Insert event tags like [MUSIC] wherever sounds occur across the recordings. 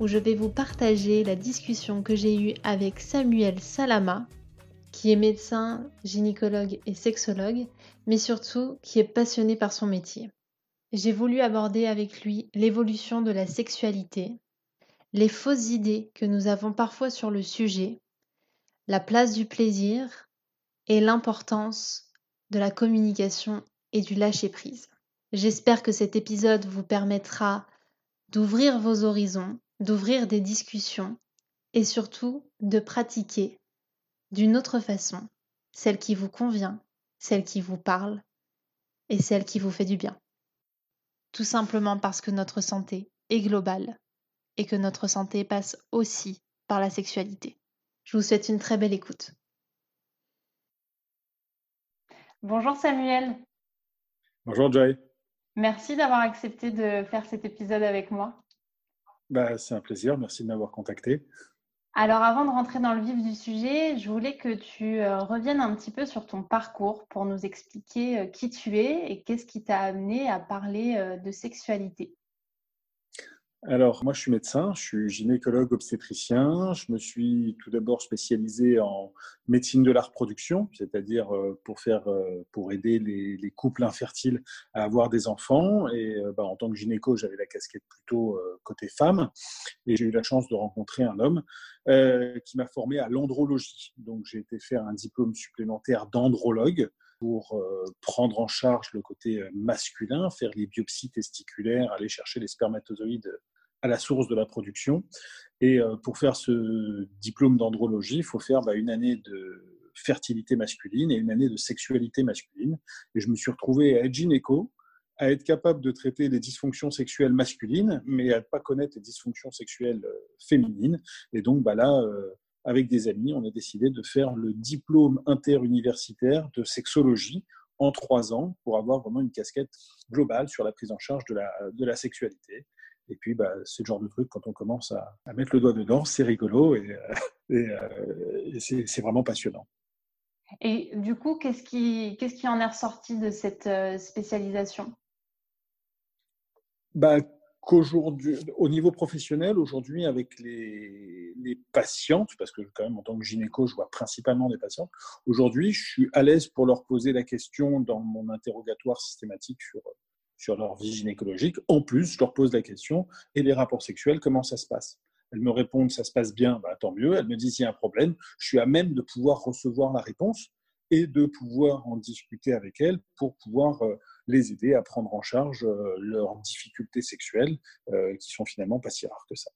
où je vais vous partager la discussion que j'ai eue avec Samuel Salama, qui est médecin, gynécologue et sexologue, mais surtout qui est passionné par son métier. J'ai voulu aborder avec lui l'évolution de la sexualité, les fausses idées que nous avons parfois sur le sujet, la place du plaisir et l'importance de la communication et du lâcher-prise. J'espère que cet épisode vous permettra d'ouvrir vos horizons, d'ouvrir des discussions et surtout de pratiquer d'une autre façon, celle qui vous convient, celle qui vous parle et celle qui vous fait du bien. Tout simplement parce que notre santé est globale et que notre santé passe aussi par la sexualité. Je vous souhaite une très belle écoute. Bonjour Samuel. Bonjour Joy. Merci d'avoir accepté de faire cet épisode avec moi. Bah, c'est un plaisir, merci de m'avoir contacté. Alors avant de rentrer dans le vif du sujet, je voulais que tu euh, reviennes un petit peu sur ton parcours pour nous expliquer euh, qui tu es et qu'est-ce qui t'a amené à parler euh, de sexualité. Alors, moi, je suis médecin, je suis gynécologue obstétricien. Je me suis tout d'abord spécialisé en médecine de la reproduction, c'est-à-dire euh, pour faire, euh, pour aider les, couples infertiles à avoir des enfants. Et euh, bah, en tant que gynéco, j'avais la casquette plutôt côté femme. Et j'ai eu la chance de rencontrer un homme qui m'a formé à l'andrologie. Donc, j'ai été faire un diplôme supplémentaire d'andrologue pour prendre en charge le côté masculin, faire les biopsies testiculaires, aller chercher les spermatozoïdes à la source de la production. Et euh, pour faire ce diplôme d'andrologie, il faut faire bah, une année de fertilité masculine et une année de sexualité masculine. Et je me suis retrouvé à être à être capable de traiter les dysfonctions sexuelles masculines, mais à ne pas connaître les dysfonctions sexuelles euh, féminines. Et donc bah là, euh, avec des amis, on a décidé de faire le diplôme interuniversitaire de sexologie en trois ans pour avoir vraiment une casquette globale sur la prise en charge de la, de la sexualité. Et puis, bah, c'est le genre de truc, quand on commence à, mettre le doigt dedans, c'est rigolo et, euh, [LAUGHS] euh, c'est vraiment passionnant. Et du coup, qu'est-ce qui, qu'est-ce qui en est ressorti de cette euh, spécialisation? Bah, qu'aujourd'hui, Au niveau professionnel, aujourd'hui, avec les, les, patientes, parce que quand même, en tant que gynéco, je vois principalement des patientes, aujourd'hui, je suis à l'aise pour leur poser la question dans mon interrogatoire systématique sur sur leur vie gynécologique. En plus, je leur pose la question et les rapports sexuels, comment ça se passe? Elles me répondent ça se passe bien, bah, tant mieux. Elles me disent il y a un problème. Je suis à même de pouvoir recevoir la réponse et de pouvoir en discuter avec elles pour pouvoir euh, les aider à prendre en charge euh, leurs difficultés sexuelles euh, qui sont finalement pas si rares que ça.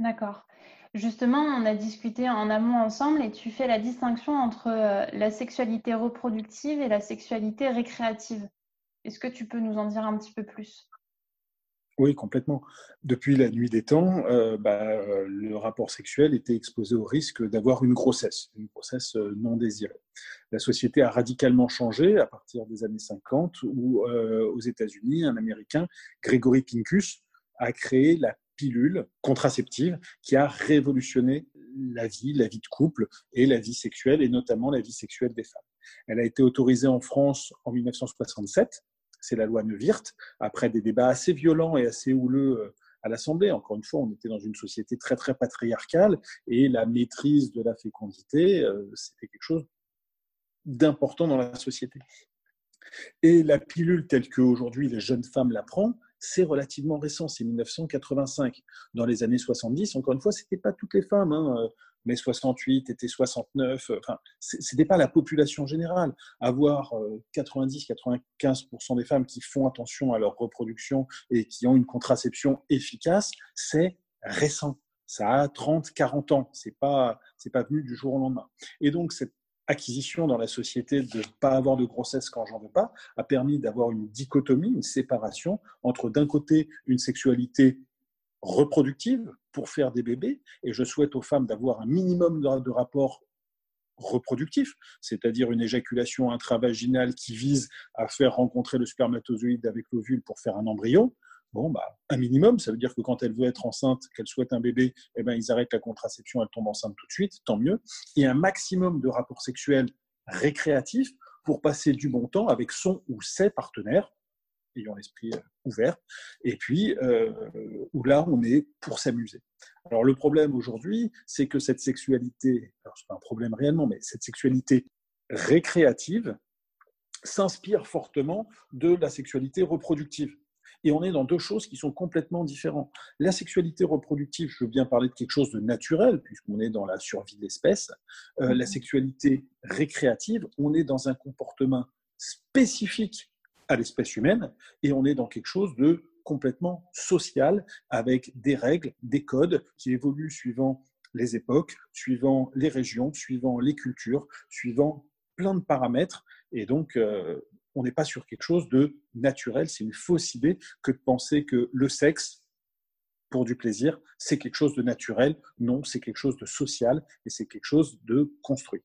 D'accord. Justement, on a discuté en amont ensemble et tu fais la distinction entre la sexualité reproductive et la sexualité récréative. Est-ce que tu peux nous en dire un petit peu plus? Oui, complètement. Depuis la nuit des temps, euh, bah, euh, le rapport sexuel était exposé au risque d'avoir une grossesse, une grossesse euh, non désirée. La société a radicalement changé à partir des années 50, où aux États-Unis, un Américain, Gregory Pincus, a créé la pilule contraceptive qui a révolutionné la vie, la vie de couple et la vie sexuelle, et notamment la vie sexuelle des femmes. Elle a été autorisée en France en 1967 c'est la loi Neuwirth, après des débats assez violents et assez houleux euh, à l'Assemblée. Encore une fois, on était dans une société très très patriarcale et la maîtrise de la fécondité, euh, c'était quelque chose d'important dans la société. Et la pilule telle qu'aujourd'hui les jeunes femmes la prennent, c'est relativement récent, c'est 1985. Dans les années 70, encore une fois, ce n'était pas toutes les femmes. Hein mai 68, été 69. Enfin, c'était pas la population générale. Avoir 90-95% euh, des femmes qui font attention à leur reproduction et qui ont une contraception efficace, c'est récent. Ça a 30, 40 ans. C'est pas, c'est pas venu du jour au lendemain. Et donc, cette acquisition dans la société de ne pas avoir de grossesse quand j'en veux pas a permis d'avoir une dichotomie, une séparation entre d'un côté une sexualité reproductive pour faire des bébés, et je souhaite aux femmes d'avoir un minimum de, rapports reproductif, c'est-à-dire une éjaculation intravaginale qui vise à faire rencontrer le spermatozoïde avec l'ovule pour faire un embryon, bon, bah, un minimum, ça veut dire que quand elle veut être enceinte, qu'elle souhaite un bébé, eh ben, ils arrêtent la contraception, elle tombe enceinte tout de suite, tant mieux. Et un maximum de rapports sexuels récréatifs pour passer du bon temps avec son ou ses partenaires, ayant l'esprit euh, ouvert, et puis euh, où là, on est pour s'amuser. Alors le problème aujourd'hui, c'est que cette sexualité, alors c'est pas un problème réellement, mais cette sexualité récréative s'inspire fortement de la sexualité reproductive. Et on est dans deux choses qui sont complètement différentes. La sexualité reproductive, je veux bien parler de quelque chose de naturel, puisqu'on est dans la survie de l'espèce. Euh, la mhm. sexualité récréative, on est dans un comportement spécifique à l'espèce humaine et on est dans quelque chose de complètement social avec des règles, des codes qui évoluent suivant les époques, suivant les régions, suivant les cultures, suivant plein de paramètres. Et donc, euh, on n'est pas sur quelque chose de naturel. C'est une fausse idée que de penser que le sexe, pour du plaisir, c'est quelque chose de naturel. Non, c'est quelque chose de social et c'est quelque chose de construit.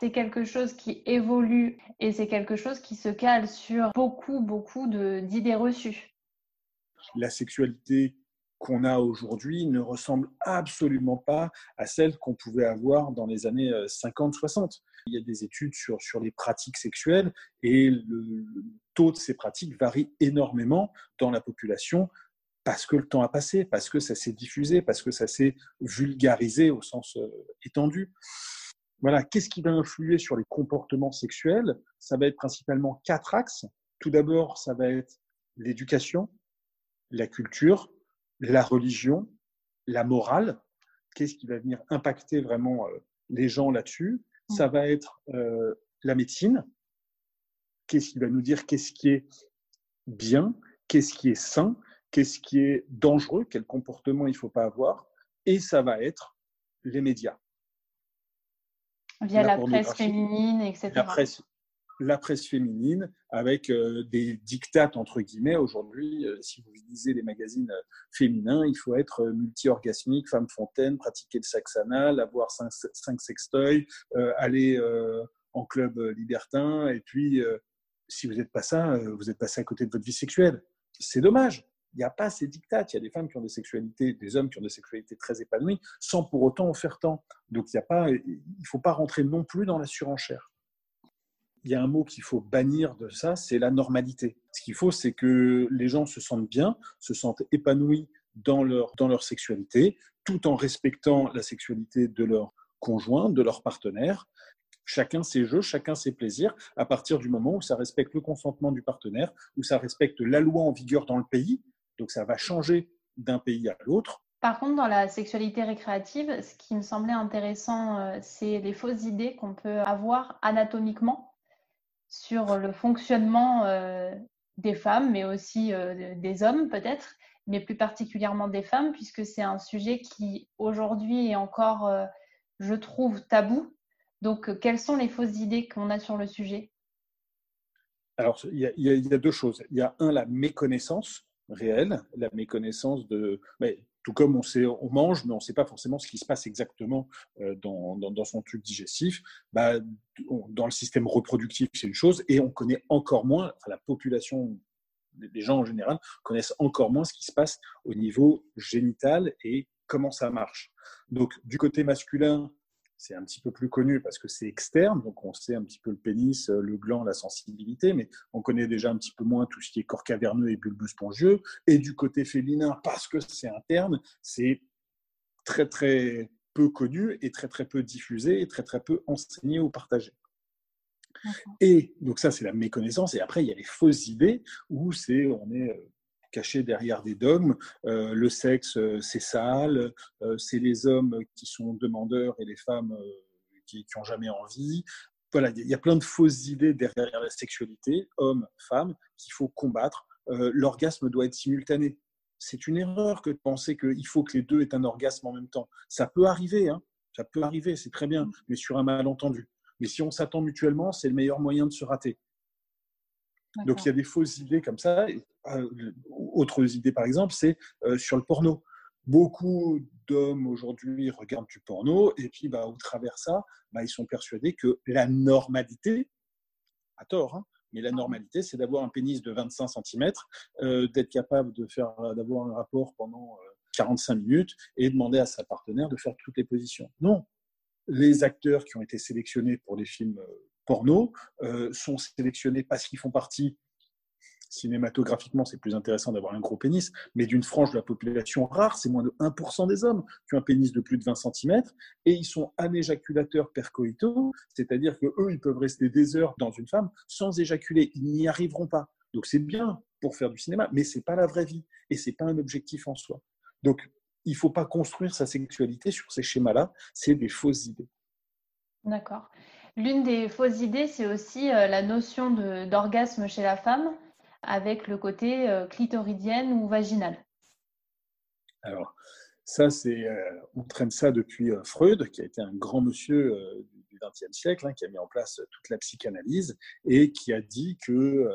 C'est quelque chose qui évolue et c'est quelque chose qui se cale sur beaucoup, beaucoup d'idées reçues. La sexualité qu'on a aujourd'hui ne ressemble absolument pas à celle qu'on pouvait avoir dans les années 50-60. Euh, Il y a des études sur, sur les pratiques sexuelles et le taux de ces pratiques varie énormément dans la population parce que le temps a passé, parce que ça s'est diffusé, parce que ça s'est vulgarisé au sens euh, étendu. Voilà, qu'est-ce qui va influer sur les comportements sexuels? Ça va être principalement quatre axes. Tout d'abord, ça va être l'éducation, la culture, la religion, la morale, qu'est-ce qui va venir impacter vraiment euh, les gens là-dessus? Ça va être euh, la médecine, qu'est-ce qui va nous dire qu'est-ce qui est bien, qu'est-ce qui est sain, qu'est-ce qui est dangereux, quel comportement il ne faut pas avoir? Et ça va être les médias. Via la, presse féminine, etc la presse féminine avec euh, des dictates entre guillemets. Aujourd'hui, euh, si vous lisez les magazines euh, féminins, il faut être multi-orgasmique, femme fontaine, pratiquer le sexe anal, avoir cinq, cinq sextoys, aller en club libertin. Et puis, si vous n'êtes pas ça, vous êtes passé à côté de votre vie sexuelle. C'est dommage. Il n'y a pas ces dictates. Il y a des femmes qui ont des sexualités, des hommes qui ont des sexualités très épanouies, sans pour autant en faire tant. Donc, il ne faut pas rentrer non plus dans la surenchère il y a un mot qu'il faut bannir de ça, c'est la normalité. Ce qu'il faut, c'est que les gens se sentent bien, se sentent épanouis dans leur, dans leur sexualité, tout en respectant la sexualité de leur conjoint, de leur partenaire. Chacun ses jeux, chacun ses plaisirs, à partir du moment où ça respecte le consentement du partenaire, où ça respecte la loi en vigueur dans le pays. Donc ça va changer d'un pays à l'autre. Par contre, dans la sexualité récréative, ce qui me semblait intéressant, euh, c'est les fausses idées qu'on peut avoir anatomiquement sur le fonctionnement euh, des femmes, mais aussi euh, des hommes peut-être, mais plus particulièrement des femmes, puisque c'est un sujet qui aujourd'hui est encore, je trouve, tabou. Donc, quelles sont les fausses idées qu'on a sur le sujet? Alors, il y, a deux choses. Il y a un, la méconnaissance réelle, la méconnaissance de... Mais tout comme on, sait, on mange, mais on ne sait pas forcément ce qui se passe exactement euh, dans, son tube digestif. Bah, dans le système reproductif, c'est une chose, et on connaît encore moins, la population, les gens en général, connaissent encore moins ce qui se passe au niveau génital et comment ça marche. Donc, du côté masculin, c'est un petit peu plus connu parce que c'est externe, donc on sait un petit peu le pénis, euh, le gland, la sensibilité, mais on connaît déjà un petit peu moins tout ce qui est corps caverneux et bulbus spongieux. Et du côté féminin, parce que c'est interne, c'est très très peu connu et très très peu diffusé et très très peu enseigné ou partagé. Et donc ça, c'est la méconnaissance. Et après, il y a les fausses idées où c'est on est euh, caché derrière des dogmes. Euh, le sexe, euh, c'est sale, euh, c'est les hommes qui sont demandeurs et les femmes qui n'ont jamais envie. Voilà, il y a plein de fausses idées derrière la sexualité, homme, femme, qu'il faut combattre. L'orgasme doit être simultané. C'est une erreur que de penser qu'il faut que les deux aient un orgasme en même temps. Ça peut arriver, hein. ça peut arriver, c'est très bien, mais sur un malentendu. Mais si on s'attend mutuellement, c'est le meilleur moyen de se rater. Donc il y a des fausses idées comme ça. Euh, autres idées, par exemple, c'est euh, sur le porno. beaucoup d'hommes aujourd'hui regardent du porno et puis bah, au travers ça, bah, ils sont persuadés que la normalité, à tort, hein, mais la normalité, c'est d'avoir un pénis de 25 cm, euh, d'être capable de faire, d'avoir un rapport pendant 45 euh, minutes et demander à sa partenaire de faire toutes les positions. Non, les acteurs qui ont été sélectionnés pour les films euh, porno sont sélectionnés parce qu'ils font partie cinématographiquement, c'est plus intéressant d'avoir un gros pénis, mais d'une frange de la population rare, c'est moins de 1% des hommes qui ont un pénis de plus de 20 cm, et ils sont anéjaculateurs percoïtaux, c'est-à-dire que eux, ils peuvent rester des heures dans une femme sans éjaculer, ils n'y arriveront pas. Donc c'est bien pour faire du cinéma, mais c'est pas la vraie vie, et c'est pas un objectif en soi. Donc il faut pas construire sa sexualité sur ces schémas-là, c'est des fausses idées. D'accord. L'une des fausses idées, c'est aussi euh, la notion d'orgasme chez la femme avec le côté euh, clitoridienne ou vaginal. Alors, ça, c'est, euh, on traîne ça depuis Freud, qui a été un grand monsieur du XXe siècle, hein, qui a mis en place toute la psychanalyse et qui a dit que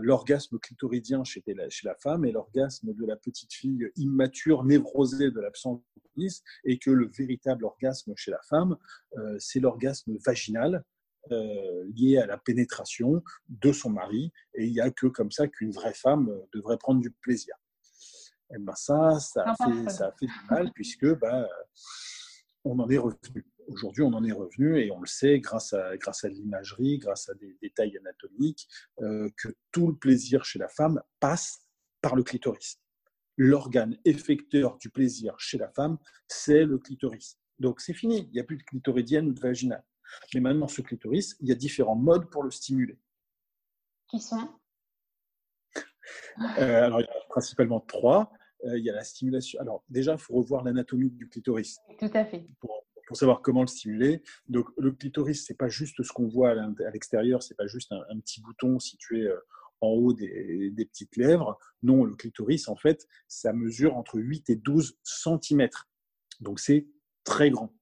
l'orgasme clitoridien chez la, chez la femme est l'orgasme de la petite fille immature, névrosée de l'absence de pénis, et que le véritable orgasme chez la femme, c'est l'orgasme vaginal, euh, lié à la pénétration de son mari, et il n'y a que comme ça qu'une vraie femme euh, devrait prendre du plaisir. Et ben ça, ça a, fait, ça a fait du mal puisque ben, on en est revenu. Aujourd'hui, on en est revenu et on le sait grâce à, grâce à l'imagerie, grâce à des détails anatomiques, euh, que tout le plaisir chez la femme passe par le clitoris. L'organe effecteur du plaisir chez la femme, c'est le clitoris. Donc c'est fini, il n'y a plus de clitoridienne ou de vaginale. Mais maintenant, ce clitoris, il y a différents modes pour le stimuler. Qui sont? Euh, Alors, il y a principalement trois. Euh, il y a la stimulation. Alors, déjà, il faut revoir l'anatomie du clitoris. Tout à fait. Pour, savoir comment le stimuler. Donc, le clitoris, c'est pas juste ce qu'on voit à l'extérieur, c'est pas juste un, petit bouton situé euh, en haut des, des, petites lèvres. Non, le clitoris, en fait, ça mesure entre 8 et 12 cm. Donc, c'est très grand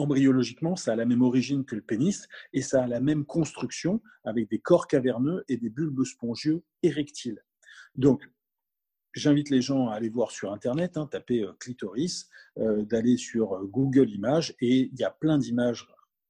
embryologiquement, ça a la même origine que le pénis et ça a la même construction avec des corps caverneux et des bulbes spongieux érectiles. Donc, j'invite les gens à aller voir sur Internet, hein, taper euh, clitoris, euh, d'aller sur euh, Google Images et il y a plein d'images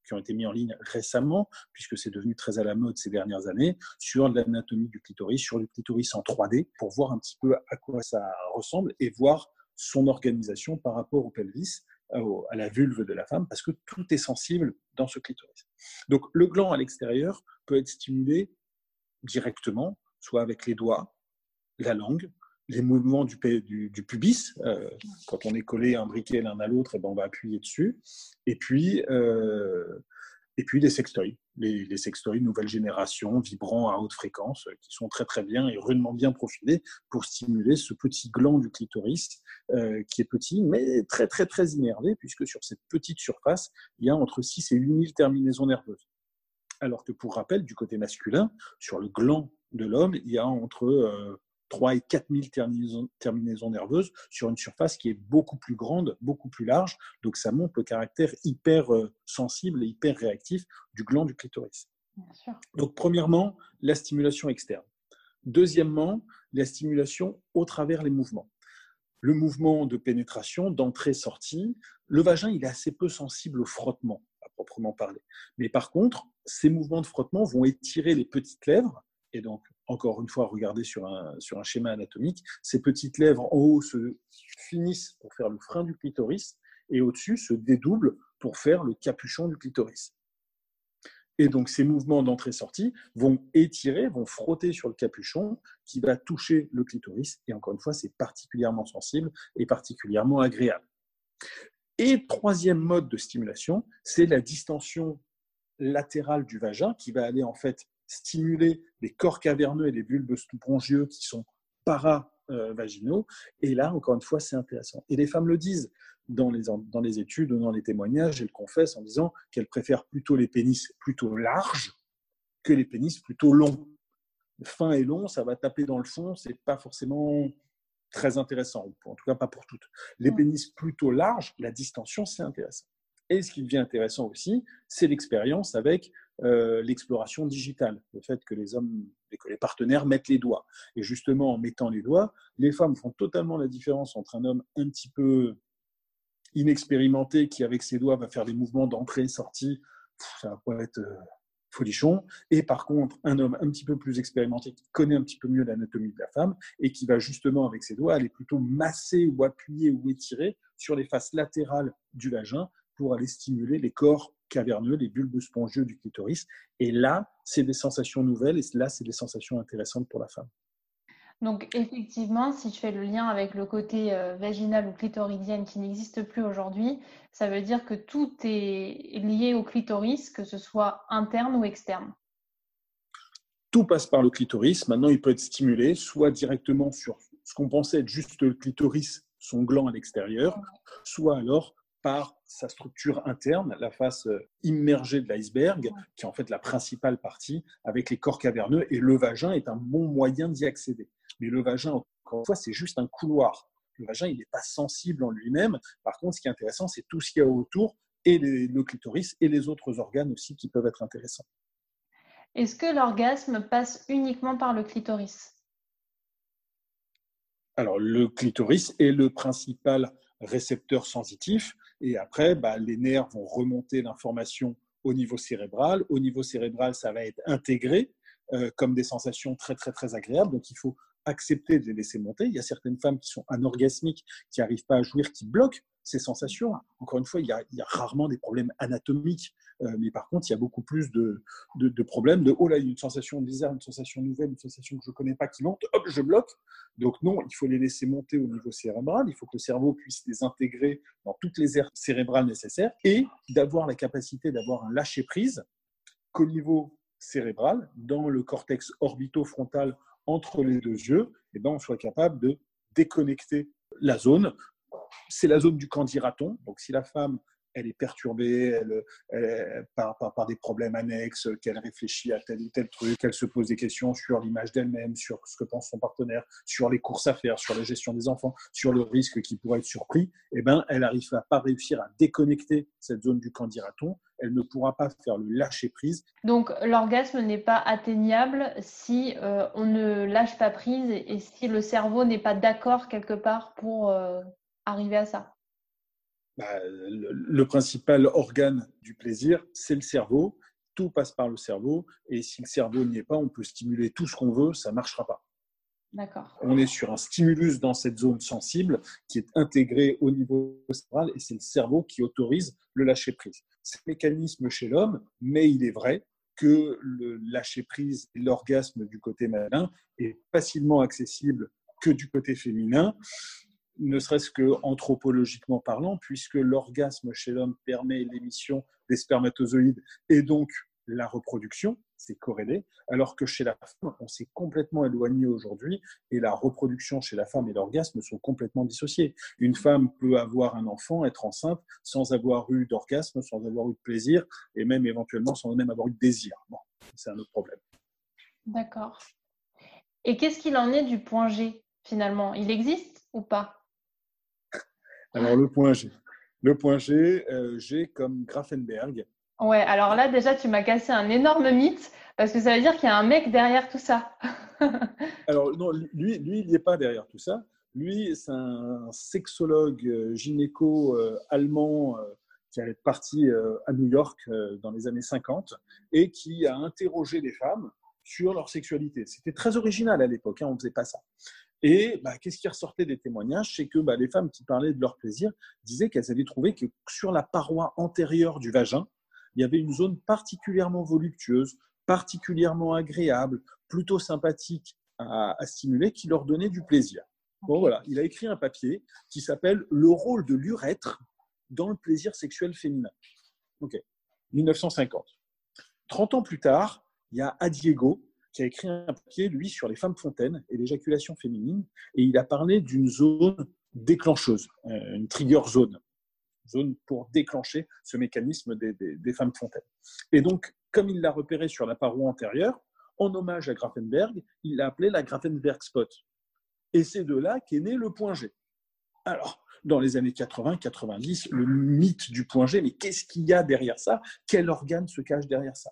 qui ont été mises en ligne récemment, puisque c'est devenu très à la mode ces dernières années, sur l'anatomie du clitoris, sur le clitoris en 3D, pour voir un petit peu à quoi ça ressemble et voir son organisation par rapport au pelvis à la vulve de la femme parce que tout est sensible dans ce clitoris. Donc le gland à l'extérieur peut être stimulé directement, soit avec les doigts, la langue, les mouvements du, pubis. Euh, quand on est collé un briquet l'un à l'autre, eh ben on va appuyer dessus. Et puis, euh, et puis les sextoys, les, les, sextoys nouvelle génération, vibrants à haute fréquence, euh, qui sont très très bien et rudement bien profilés pour stimuler ce petit gland du clitoris euh, qui est petit mais très très très innervé puisque sur cette petite surface, il y a entre 6 et 8 000 terminaisons nerveuses. Alors que pour rappel, du côté masculin, sur le gland de l'homme, il y a entre 3 et 4 000 terminaisons, nerveuses sur une surface qui est beaucoup plus grande, beaucoup plus large. Donc ça montre le caractère hyper euh, sensible et hyper réactif du gland du clitoris. Donc premièrement, la stimulation externe. Deuxièmement, la stimulation au travers les mouvements. Le mouvement de pénétration, d'entrée-sortie, le vagin, il est assez peu sensible au frottement, à proprement parler. Mais par contre, ces mouvements de frottement vont étirer les petites lèvres et donc encore une fois, regardez sur un, schéma anatomique, ces petites lèvres en haut se finissent pour faire le frein du clitoris et au-dessus se dédoublent pour faire le capuchon du clitoris. Et donc ces mouvements d'entrée-sortie vont étirer, vont frotter sur le capuchon qui va toucher le clitoris. Et encore une fois, c'est particulièrement sensible et particulièrement agréable. Et troisième mode de stimulation, c'est la distension latérale du vagin qui va aller en fait stimuler les corps caverneux et les bulbes spongieux qui sont paravaginaux. Et là, encore une fois, c'est intéressant. Et les femmes le disent dans les, dans les études, dans les témoignages, elles confessent en disant qu'elles préfèrent plutôt les pénis plutôt larges que les pénis plutôt longs. Fin et long, ça va taper dans le fond, c'est pas forcément très intéressant, en tout cas pas pour toutes. Les pénis plutôt larges, la distension, c'est intéressant. Et ce qui devient intéressant aussi, c'est l'expérience avec euh, l'exploration digitale. Le fait que les hommes et que les partenaires mettent les doigts. Et justement, en mettant les doigts, les femmes font totalement la différence entre un homme un petit peu inexpérimenté qui, avec ses doigts, va faire des mouvements d'entrée-sortie. Ça va être euh, folichon. Et par contre, un homme un petit peu plus expérimenté qui connaît un petit peu mieux l'anatomie de la femme et qui va justement, avec ses doigts, aller plutôt masser ou appuyer ou étirer sur les faces latérales du vagin pour aller stimuler les corps caverneux, les bulbes spongieux du clitoris. Et là, c'est des sensations nouvelles et là, c'est des sensations intéressantes pour la femme. Donc effectivement, si tu fais le lien avec le côté euh, vaginal ou clitoridien qui n'existe plus aujourd'hui, ça veut dire que tout est lié au clitoris, que ce soit interne ou externe. Tout passe par le clitoris. Maintenant, il peut être stimulé soit directement sur ce qu'on pensait être juste le clitoris, son gland à l'extérieur, soit alors par sa structure interne, la face euh, immergée de l'iceberg, qui est en fait la principale partie, avec les corps caverneux, et le vagin est un bon moyen d'y accéder. Mais le vagin, encore une fois, c'est juste un couloir. Le vagin, il n'est pas sensible en lui-même. Par contre, ce qui est intéressant, c'est tout ce qu'il y a autour, et le clitoris, et les autres organes aussi qui peuvent être intéressants. Est-ce que l'orgasme passe uniquement par le clitoris? Alors, le clitoris est le principal récepteur sensitif. Et après, bah, les nerfs vont remonter l'information au niveau cérébral. Au niveau cérébral, ça va être intégré euh, comme des sensations très, très, très agréables. Donc, il faut accepter de les laisser monter. Il y a certaines femmes qui sont anorgasmiques, qui n'arrivent pas à jouir, qui bloquent ces sensations. Encore une fois, il y a, rarement des problèmes anatomiques, mais par contre, il y a beaucoup plus de, problèmes de oh là, il y a une sensation bizarre, une sensation nouvelle, une sensation que je ne connais pas qui monte, hop, je bloque. Donc non, il faut les laisser monter au niveau cérébral, il faut que le cerveau puisse les intégrer dans toutes les aires cérébrales nécessaires et d'avoir la capacité d'avoir un lâcher-prise qu'au niveau cérébral, dans le cortex orbitofrontal entre les deux yeux, eh ben, on soit capable de déconnecter la zone c'est la zone du candidaton. Donc, si la femme elle est perturbée par, des problèmes annexes, qu'elle réfléchit à tel ou tel truc, qu'elle se pose des questions sur l'image d'elle-même, sur ce que pense son partenaire, sur les courses à faire, sur la gestion des enfants, sur le risque qui pourrait être surpris, eh ben, elle n'arrive pas réussir à déconnecter cette zone du candidaton. Elle ne pourra pas faire le lâcher prise. Donc l'orgasme n'est pas atteignable si euh, on ne lâche pas prise et, si le cerveau n'est pas d'accord quelque part pour euh, arriver à ça bah, le, principal organe du plaisir, c'est le cerveau. Tout passe par le cerveau. Et si le cerveau n'y est pas, on peut stimuler tout ce qu'on veut, ça ne marchera pas. D'accord. On est sur un stimulus dans cette zone sensible qui est intégré au niveau cérébral et c'est le cerveau qui autorise le lâcher-prise. C'est un mécanisme chez l'homme, mais il est vrai que le lâcher-prise et l'orgasme du côté masculin est facilement accessible que du côté féminin ne serait-ce que anthropologiquement parlant, puisque l'orgasme chez l'homme permet l'émission des spermatozoïdes et donc la reproduction, c'est corrélé, alors que chez la femme, on s'est complètement éloigné aujourd'hui et la reproduction chez la femme et l'orgasme sont complètement dissociés. Une femme peut avoir un enfant, être enceinte, sans avoir eu d'orgasme, sans avoir eu de plaisir et même éventuellement sans même avoir eu de désir. Bon, c'est un autre problème. D'accord. Et qu'est-ce qu'il en est du point G finalement? Il existe ou pas? Alors, le point G. Le point G, euh, G comme Grafenberg. Ouais, alors là, déjà, tu m'as cassé un énorme mythe parce que ça veut dire qu'il y a un mec derrière tout ça. [LAUGHS] alors, non, lui, lui il n'est pas derrière tout ça. Lui, c'est un sexologue euh, gynéco euh, allemand qui est parti à New York dans les années 50 et qui a interrogé les femmes sur leur sexualité. C'était très original à l'époque, hein, on ne faisait pas ça. Et bah, qu'est-ce qui ressortait des témoignages? C'est que bah, les femmes qui parlaient de leur plaisir disaient qu'elles avaient trouvé que sur la paroi antérieure du vagin, il y avait une zone particulièrement voluptueuse, particulièrement agréable, plutôt sympathique à, stimuler, qui leur donnait du plaisir. Bon, voilà, il a écrit un papier qui s'appelle Le rôle de l'urètre dans le plaisir sexuel féminin. Ok, 1950. 30 ans plus tard, il y a Adiego, qui a écrit un papier, lui, sur les femmes fontaines et l'éjaculation féminine, et il a parlé d'une zone déclencheuse, euh, une trigger zone, zone pour déclencher ce mécanisme des, femmes fontaines. Et donc, comme il l'a repéré sur la paroi antérieure, en hommage à Grafenberg, il l'a appelé la Grafenberg Spot. Et c'est de là qu'est né le point G. Alors, dans les années 80-90, le mythe du point G, mais qu'est-ce qu'il y a derrière ça? Quel organe se cache derrière ça?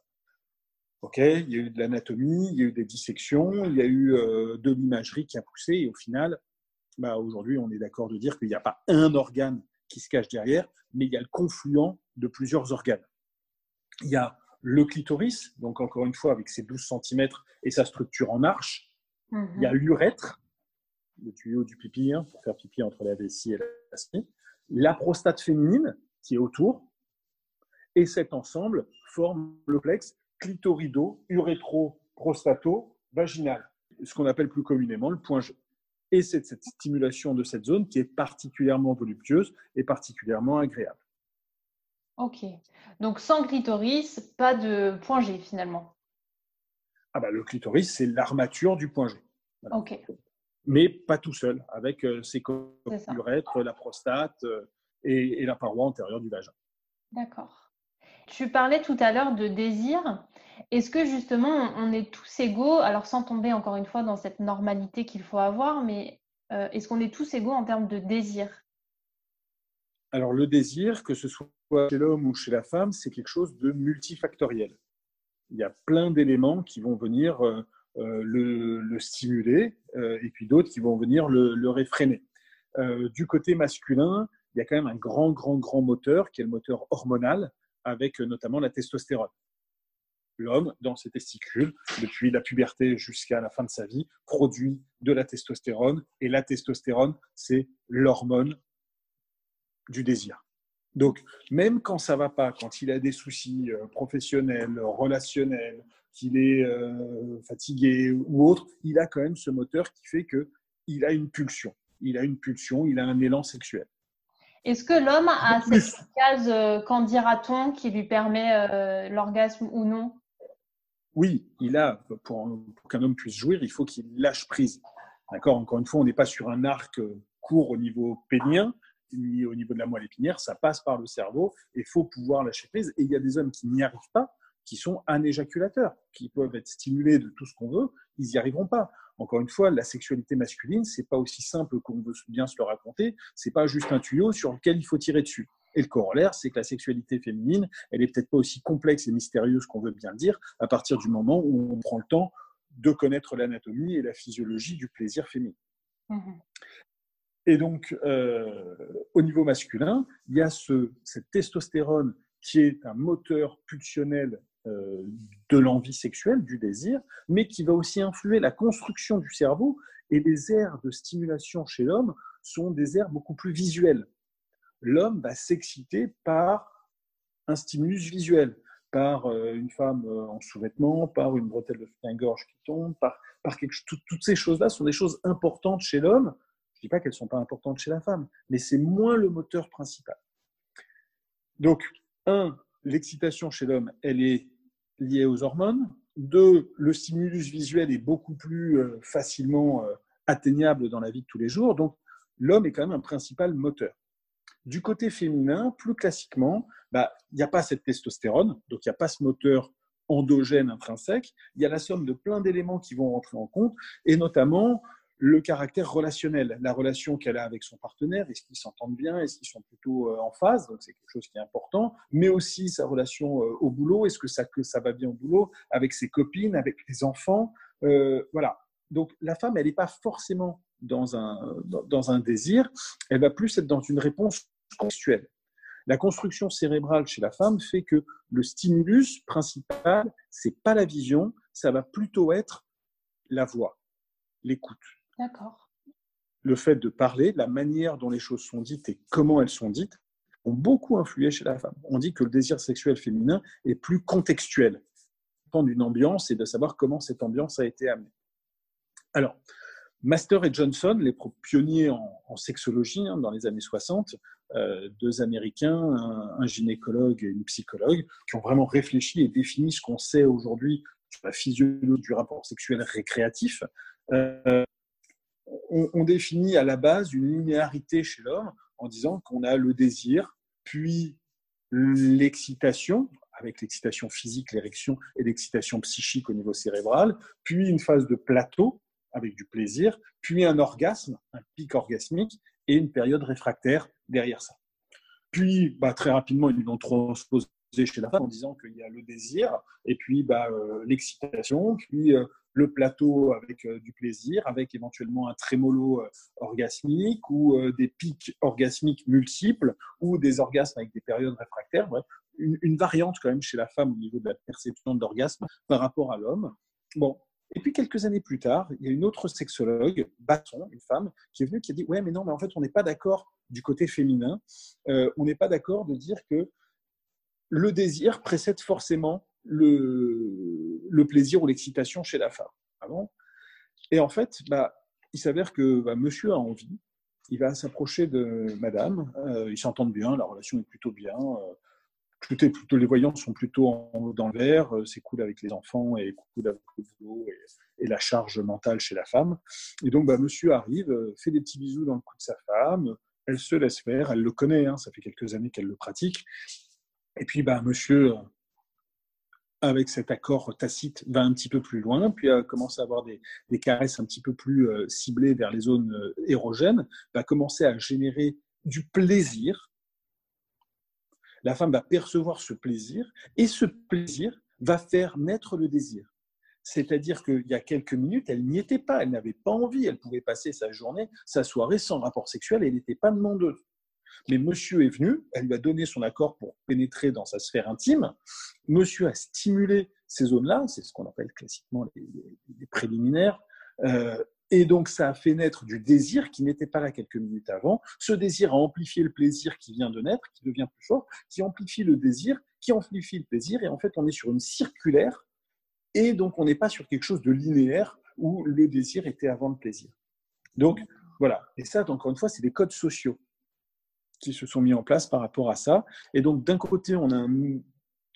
Ok, il y a eu de l'anatomie, il y a eu des dissections, il y a eu euh, de l'imagerie qui a poussé, et au final, bah, aujourd'hui, on est d'accord de dire qu'il n'y a pas un organe qui se cache derrière, mais il y a le confluent de plusieurs organes. Il y a le clitoris, donc encore une fois avec ses 12 cm et sa structure en arche. Il y a l'urètre, le tuyau du pipi, hein, pour faire pipi entre la vessie et la spie. La prostate féminine qui est autour. Et cet ensemble forme le plex clitorido, urétro, prostato, vaginal, ce qu'on appelle plus communément le point G. Et c'est cette stimulation de cette zone qui est particulièrement voluptueuse et particulièrement agréable. Ok. Donc sans clitoris, pas de point G finalement. Ah bah, le clitoris, c'est l'armature du point G. Ok. Mais pas tout seul, avec euh, ses urètres, la prostate euh, et, et la paroi antérieure du vagin. D'accord. Tu parlais tout à l'heure de désir. Est-ce que justement on est tous égaux, alors sans tomber encore une fois dans cette normalité qu'il faut avoir, mais euh, est-ce qu'on est tous égaux en termes de désir? Alors le désir, que ce soit chez l'homme ou chez la femme, c'est quelque chose de multifactoriel. Il y a plein d'éléments qui vont venir euh, euh, le, stimuler et puis d'autres qui vont venir le, le réfréner. du côté masculin, il y a quand même un grand, grand, grand moteur qui est le moteur hormonal avec notamment la testostérone. L'homme, dans ses testicules, depuis la puberté jusqu'à la fin de sa vie, produit de la testostérone. Et la testostérone, c'est l'hormone du désir. Donc, même quand ça va pas, quand il a des soucis euh, professionnels, relationnels, qu'il est euh, fatigué ou autre, il a quand même ce moteur qui fait que il a une pulsion. Il a une pulsion, il a un élan sexuel. Est-ce que l'homme a cette case, euh, qu'en dira-t-on, qui lui permet euh, l'orgasme ou non? Oui, il a, pour, qu'un homme puisse jouir, il faut qu'il lâche prise. D'accord? Encore une fois, on n'est pas sur un arc court au niveau pénien, ni au niveau de la moelle épinière, ça passe par le cerveau et il faut pouvoir lâcher prise. Et il y a des hommes qui n'y arrivent pas, qui sont anéjaculateurs, qui peuvent être stimulés de tout ce qu'on veut, ils n'y arriveront pas. Encore une fois, la sexualité masculine, c'est pas aussi simple qu'on veut bien se le raconter. C'est pas juste un tuyau sur lequel il faut tirer dessus. Et le corollaire, c'est que la sexualité féminine, elle est peut-être pas aussi complexe et mystérieuse qu'on veut bien dire, à partir du moment où on prend le temps de connaître l'anatomie et la physiologie du plaisir féminin. Mmh et donc, euh, au niveau masculin, il y a ce, cette testostérone qui est un moteur pulsionnel de l'envie sexuelle, du désir, mais qui va aussi influer la construction du cerveau. Et les aires de stimulation chez l'homme sont des aires beaucoup plus visuelles. L'homme va s'exciter par un stimulus visuel, par euh, une femme euh, en sous-vêtements, par une bretelle de soutien-gorge qui tombe, par, par quelque chose. Toutes ces choses-là sont des choses importantes chez l'homme. Je ne dis pas qu'elles ne sont pas importantes chez la femme, mais c'est moins le moteur principal. Donc, un, l'excitation chez l'homme, elle est liée aux hormones. Deux, le stimulus visuel est beaucoup plus euh, facilement euh, atteignable dans la vie de tous les jours. Donc, l'homme est quand même un principal moteur. Du côté féminin, plus classiquement, bah, il n'y a pas cette testostérone, donc il n'y a pas ce moteur endogène intrinsèque. Il y a la somme de plein d'éléments qui vont rentrer en compte, et notamment le caractère relationnel, la relation qu'elle a avec son partenaire, est-ce qu'ils s'entendent bien, est-ce qu'ils sont plutôt euh, en phase, donc c'est quelque chose qui est important, mais aussi sa relation euh, au boulot, est-ce que ça, que ça va bien au boulot, avec ses copines, avec les enfants, euh, voilà. Donc la femme, elle n'est pas forcément dans un, un désir, elle va plus être dans une réponse contextuelle. La construction cérébrale chez la femme fait que le stimulus principal, c'est pas la vision, ça va plutôt être la voix, l'écoute. D'accord. Le fait de parler, la manière dont les choses sont dites et comment elles sont dites, ont beaucoup influé chez la femme. On dit que le désir sexuel féminin est plus contextuel, dépend d'une ambiance et de savoir comment cette ambiance a été amenée. Alors, Master et Johnson, les pionniers en, sexologie hein, dans les années 60, euh, deux Américains, un, gynécologue et une psychologue, qui ont vraiment réfléchi et défini ce qu'on sait aujourd'hui sur la physiologie du rapport sexuel récréatif. Euh, on, définit à la base une linéarité chez l'homme en disant qu'on a le désir, puis l'excitation, avec l'excitation physique, l'érection et l'excitation psychique au niveau cérébral, puis une phase de plateau avec du plaisir, puis un orgasme, un pic orgasmique et une période réfractaire derrière ça. Puis, bah, très rapidement, ils l'ont transposé chez la femme en disant qu'il y a le désir, et puis bah, l'excitation, puis le plateau avec du plaisir, avec éventuellement un trémolo orgasmique ou des pics orgasmiques multiples ou des orgasmes avec des périodes réfractaires. une, variante quand même chez la femme au niveau de la perception de l'orgasme par rapport à l'homme. Bon, et puis quelques années plus tard, il y a une autre sexologue, Basson, une femme, qui est venue qui a dit ouais mais non mais en fait on n'est pas d'accord du côté féminin, euh, on n'est pas d'accord de dire que le désir précède forcément le, plaisir ou l'excitation chez la femme. Ah et en fait, bah, il s'avère que bah, monsieur a envie, il va s'approcher de madame, euh, ils s'entendent bien, la relation est plutôt bien, euh, plutôt, les voyants sont plutôt dans le vert, euh, c'est cool avec les enfants et et, la charge mentale chez la femme. Et donc, bah, monsieur arrive, fait des petits bisous dans le cou de sa femme, elle se laisse faire, elle le connaît, hein, ça fait quelques années qu'elle le pratique. Et puis, bah, monsieur, avec cet accord tacite, va un petit peu plus loin, puis commence à avoir des, des, caresses un petit peu plus ciblées vers les zones érogènes, va commencer à générer du plaisir la femme va percevoir ce plaisir et ce plaisir va faire naître le désir. C'est-à-dire qu'il y a quelques minutes, elle n'y était pas, elle n'avait pas envie, elle pouvait passer sa journée, sa soirée sans rapport sexuel, elle n'était pas demandeuse. Mais monsieur est venu, elle lui a donné son accord pour pénétrer dans sa sphère intime. Monsieur a stimulé ces zones-là, c'est ce qu'on appelle classiquement les, préliminaires. Euh, et donc, ça a fait naître du désir qui n'était pas là quelques minutes avant. Ce désir a amplifié le plaisir qui vient de naître, qui devient plus fort, qui amplifie le désir, qui amplifie le plaisir. Et en fait, on est sur une circulaire. Et donc, on n'est pas sur quelque chose de linéaire où le désir était avant le plaisir. Donc, voilà. Et ça, encore une fois, c'est des codes sociaux qui se sont mis en place par rapport à ça. Et donc, d'un côté, on a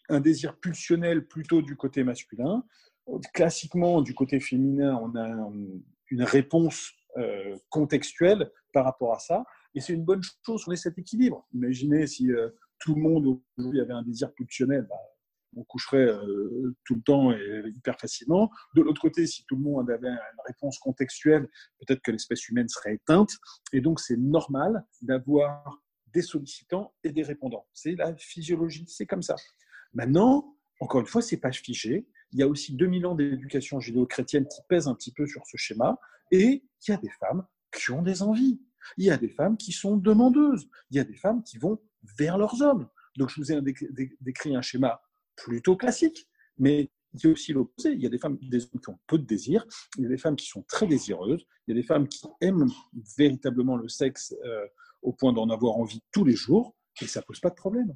un, désir pulsionnel plutôt du côté masculin. Classiquement, du côté féminin, on a un, une réponse euh, contextuelle par rapport à ça. Et c'est une bonne chose qu'on ait cet équilibre. Imaginez si euh, tout le monde aujourd'hui avait un désir pulsionnel, bah, on coucherait euh, tout le temps et hyper facilement. De l'autre côté, si tout le monde avait une réponse contextuelle, peut-être que l'espèce humaine serait éteinte. Et donc, c'est normal d'avoir des sollicitants et des répondants. C'est la physiologie, c'est comme ça. Maintenant, encore une fois, c'est pas figé. Il y a aussi 2000 ans d'éducation judéo-chrétienne qui pèsent un petit peu sur ce schéma. Et il y a des femmes qui ont des envies. Il y a des femmes qui sont demandeuses. Il y a des femmes qui vont vers leurs hommes. Donc, je vous ai décrit un schéma plutôt classique, mais il y a aussi l'opposé. Il y a des femmes, des hommes qui ont peu de désir. Il y a des femmes qui sont très désireuses. Il y a des femmes qui aiment véritablement le sexe euh, au point d'en avoir envie tous les jours. Et ça pose pas de problème.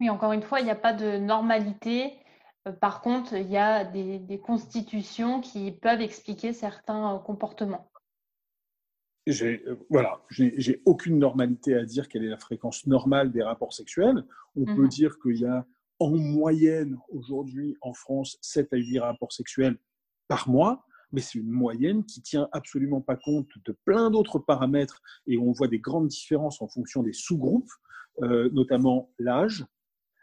Oui, encore une fois, il n'y a pas de normalité euh, par contre, il y a des, constitutions qui peuvent expliquer certains euh, comportements. J'ai, euh, voilà, j'ai aucune normalité à dire quelle est la fréquence normale des rapports sexuels. On peut mhm. dire qu'il y a en moyenne aujourd'hui en France 7 à 8 rapports sexuels par mois, mais c'est une moyenne qui tient absolument pas compte de plein d'autres paramètres et on voit des grandes différences en fonction des sous-groupes, notamment l'âge,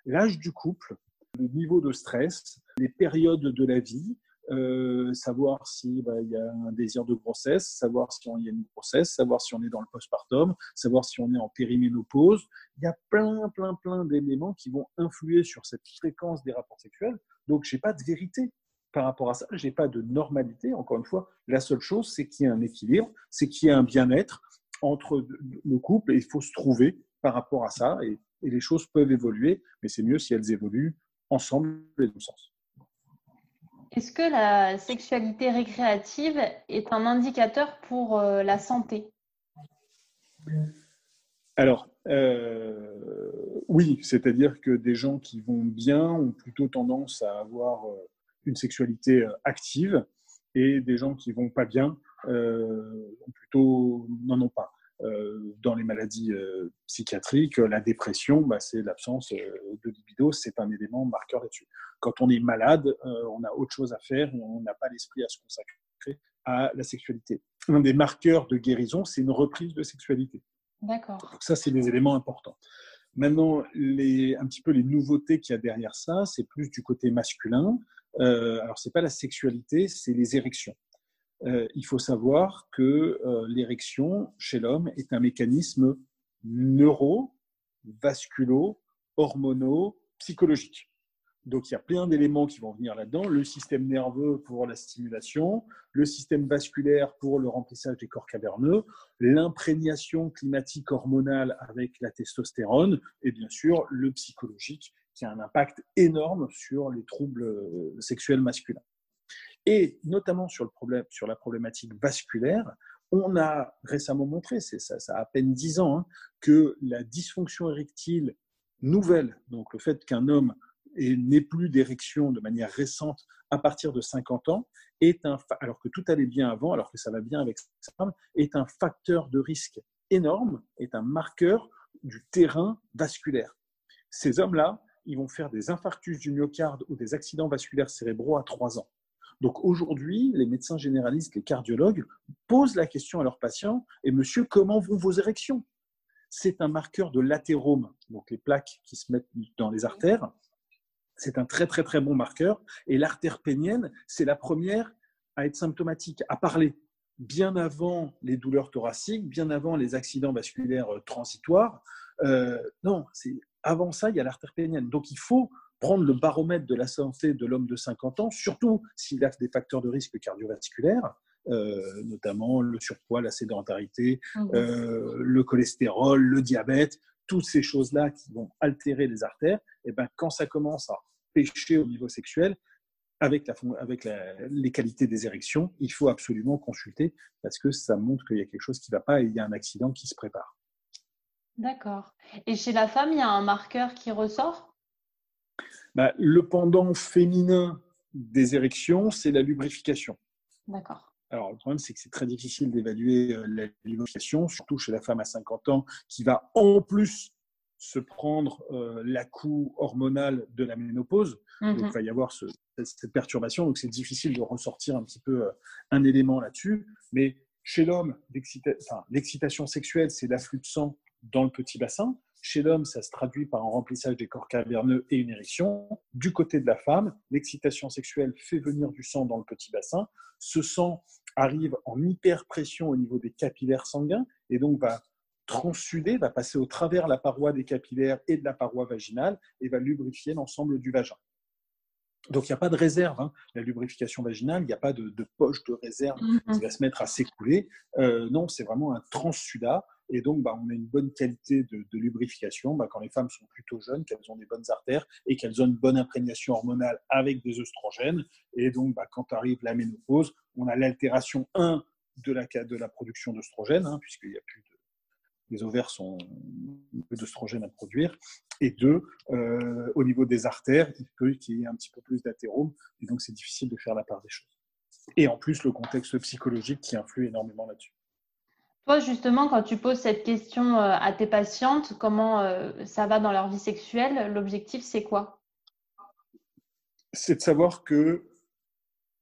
l'âge du couple, le niveau de stress, les périodes de la vie, euh, savoir s'il bah, y a un désir de grossesse, savoir si on y a une grossesse, savoir si on est dans le postpartum, savoir si on est en périménopause. Il y a plein, plein, plein d'éléments qui vont influer sur cette fréquence des rapports sexuels. Donc, je n'ai pas de vérité par rapport à ça. Je n'ai pas de normalité. Encore une fois, la seule chose, c'est qu'il y a un équilibre, c'est qu'il y a un bien-être entre le couple et il faut se trouver par rapport à ça. Et, et les choses peuvent évoluer, mais c'est mieux si elles évoluent ensemble les deux sens. Est-ce que la sexualité récréative est un indicateur pour euh, la santé? Alors, euh, oui, c'est-à-dire que des gens qui vont bien ont plutôt tendance à avoir euh, une sexualité active et des gens qui vont pas bien ont plutôt n'en ont pas. Euh, dans les maladies euh, psychiatriques, la dépression, bah, c'est l'absence euh, de libido, c'est un élément marqueur là-dessus. Quand on est malade, on a autre chose à faire, on n'a pas l'esprit à se consacrer à la sexualité. Un des marqueurs de guérison, c'est une reprise de sexualité. D'accord. Donc ça, c'est des éléments importants. Maintenant, les, un petit peu les nouveautés qu'il y a derrière ça, c'est plus du côté masculin. Euh, alors, c'est pas la sexualité, c'est les érections. Euh, il faut savoir que euh, l'érection chez l'homme est un mécanisme neuro-vasculo hormonaux, psychologiques. Donc il y a plein d'éléments qui vont venir là-dedans. Le système nerveux pour la stimulation, le système vasculaire pour le remplissage des corps caverneux, l'imprégnation climatique hormonale avec la testostérone et bien sûr le psychologique qui a un impact énorme sur les troubles euh, sexuels masculins. Et notamment sur, le problème, sur la problématique vasculaire, on a récemment montré, c'est ça, ça a à peine 10 ans, hein, que la dysfonction érectile nouvelle, donc le fait qu'un homme n'ait plus d'érection de manière récente à partir de 50 ans, est un, alors que tout allait bien avant, alors que ça va bien avec sa femme, est un facteur de risque énorme, est un marqueur du terrain vasculaire. Ces hommes-là, ils vont faire des infarctus du myocarde ou des accidents vasculaires cérébraux à 3 ans. Donc aujourd'hui, les médecins généralistes, les cardiologues posent la question à leurs patients Et monsieur, comment vont vos érections? C'est un marqueur de l'athérome, donc les plaques qui se mettent dans les artères. C'est un très très très bon marqueur. Et l'artère pénienne, c'est la première à être symptomatique, à parler bien avant les douleurs thoraciques, bien avant les accidents vasculaires transitoires. Euh, non, c'est avant ça, il y a l'artère pénienne. Donc il faut prendre le baromètre de la santé de l'homme de 50 ans, surtout s'il a des facteurs de risque cardiovasculaires, euh, notamment le surpoids, la sédentarité, mmh. euh, le cholestérol, le diabète, toutes ces choses-là qui vont altérer les artères, et ben, quand ça commence à pêcher au niveau sexuel, avec, la, avec les qualités des érections, il faut absolument consulter parce que ça montre qu'il y a quelque chose qui ne va pas et il y a un accident qui se prépare. D'accord. Et chez la femme, il y a un marqueur qui ressort? Bah, le pendant féminin des érections, c'est la lubrification. D'accord. Alors, le problème, c'est que c'est très difficile d'évaluer euh, la lubrification, surtout chez la femme à 50 ans, qui va en plus se prendre euh, la coup hormonal de la ménopause. Donc, mhm. il va y avoir cette perturbation. Donc, c'est difficile de ressortir un petit peu euh, un élément là-dessus. Mais chez l'homme, l'excitation sexuelle, c'est l'afflux de sang dans le petit bassin. Chez l'homme, ça se traduit par un remplissage des corps caverneux et une érection. Du côté de la femme, l'excitation sexuelle fait venir du sang dans le petit bassin. Ce sang arrive en hyperpression au niveau des capillaires sanguins et donc va transsuder, va passer au travers la paroi des capillaires et de la paroi vaginale et va lubrifier l'ensemble du vagin. Donc il n'y a pas de réserve. Hein. La lubrification vaginale, il n'y a pas de, poche de réserve mm-hmm. qui va se mettre à s'écouler. Euh, non, c'est vraiment un transsudat et donc, bah, on a une bonne qualité de, lubrification bah, quand les femmes sont plutôt jeunes, qu'elles ont des bonnes artères et qu'elles ont une bonne imprégnation hormonale avec des œstrogènes. Et donc, bah, quand arrive la ménopause, on a l'altération 1 de la, de la production d'œstrogènes, hein, puisqu'il n'y a plus de, les ovaires sont d'œstrogènes à produire. Et deux, euh, au niveau des artères, il peut y ait un petit peu plus d'athérome. Et donc, c'est difficile de faire la part des choses. Et en plus, le contexte psychologique qui influe énormément là-dessus. Toi, justement, quand tu poses cette question euh, à tes patientes, comment euh, ça va dans leur vie sexuelle, l'objectif, c'est quoi? C'est de savoir que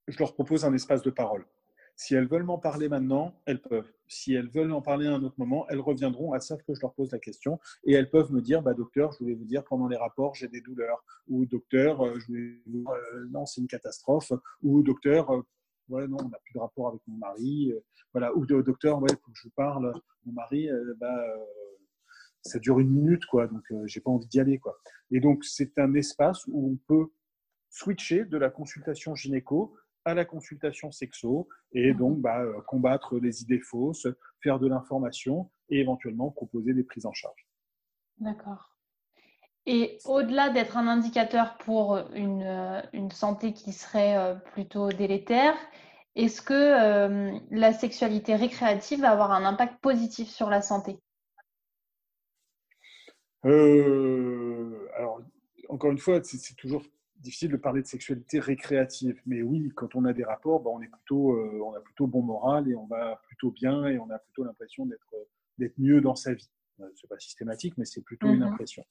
je leur propose un espace de parole. Si elles veulent m'en parler maintenant, elles peuvent. Si elles veulent en parler à un autre moment, elles reviendront, elles savent que je leur pose la question et elles peuvent me dire bah, Docteur, je voulais vous dire pendant les rapports, j'ai des douleurs. Ou Docteur, euh, je voulais vous dire, non, c'est une catastrophe. Ou Docteur, ouais, non, on n'a plus de rapport avec mon mari. Euh, voilà, ou de, docteur, ouais, faut que je vous parle, mon mari, euh, bah, euh, ça dure une minute, quoi, donc j'ai pas envie d'y aller, quoi. Et donc, c'est un espace où on peut switcher de la consultation gynéco à la consultation sexo et mmh. donc bah, combattre les idées fausses, faire de l'information et éventuellement proposer des prises en charge. D'accord. Et au-delà d'être un indicateur pour une, euh, une, santé qui serait euh, plutôt délétère, est-ce que euh, la sexualité récréative va avoir un impact positif sur la santé? Alors, encore une fois, c'est toujours difficile de parler de sexualité récréative. Mais oui, quand on a des rapports, bah, on, est plutôt, on a plutôt bon moral et on va plutôt bien et on a plutôt l'impression d'être mieux dans sa vie. Ce n'est pas systématique, mais c'est plutôt une mmh impression.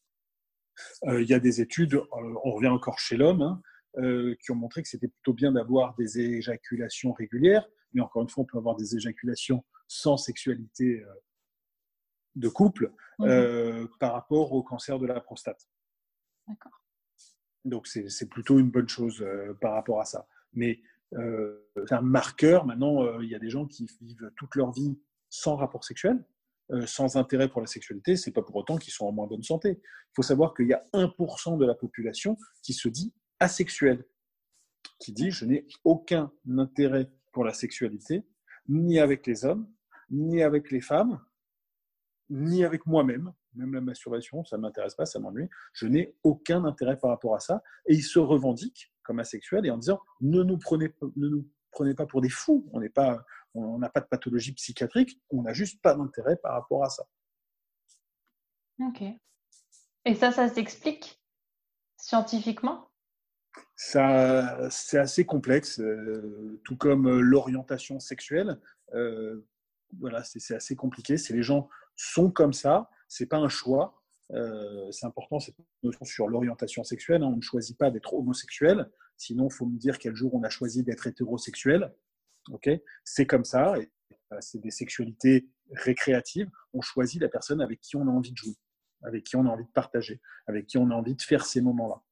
Euh, il y a des études, euh, on revient encore chez l'homme, hein, euh, qui ont montré que c'était plutôt bien d'avoir des éjaculations régulières, mais encore une fois, on peut avoir des éjaculations sans sexualité de couple mmh par rapport au cancer de la prostate. D'accord. Donc c'est plutôt une bonne chose par rapport à ça. Mais c'est un marqueur. Maintenant, il y a des gens qui vivent toute leur vie sans rapport sexuel. Euh, sans intérêt pour la sexualité, c'est pas pour autant qu'ils sont en moins bonne santé. Il faut savoir qu'il y a 1% de la population qui se dit asexuelle, qui dit je n'ai aucun intérêt pour la sexualité, ni avec les hommes, ni avec les femmes, ni avec moi-même. Même la masturbation, ça ne m'intéresse pas, ça m'ennuie. Je n'ai aucun intérêt par rapport à ça. Et ils se revendiquent comme asexuels et en disant ne nous prenez, ne nous prenez pas pour des fous. On n'est pas, on n'a pas de pathologie psychiatrique, on n'a juste pas d'intérêt par rapport à ça. Ok. Et ça, ça s'explique scientifiquement? Ça, c'est assez complexe, euh, tout comme euh, l'orientation sexuelle. Euh, voilà, c'est assez compliqué. C'est les gens sont comme ça, c'est pas un choix. c'est important cette notion sur l'orientation sexuelle. Hein. On ne choisit pas d'être homosexuel, sinon il faut me dire quel jour on a choisi d'être hétérosexuel. C'est comme ça. Et, c'est des sexualités récréatives. On choisit la personne avec qui on a envie de jouer, avec qui on a envie de partager, avec qui on a envie de faire ces moments-là.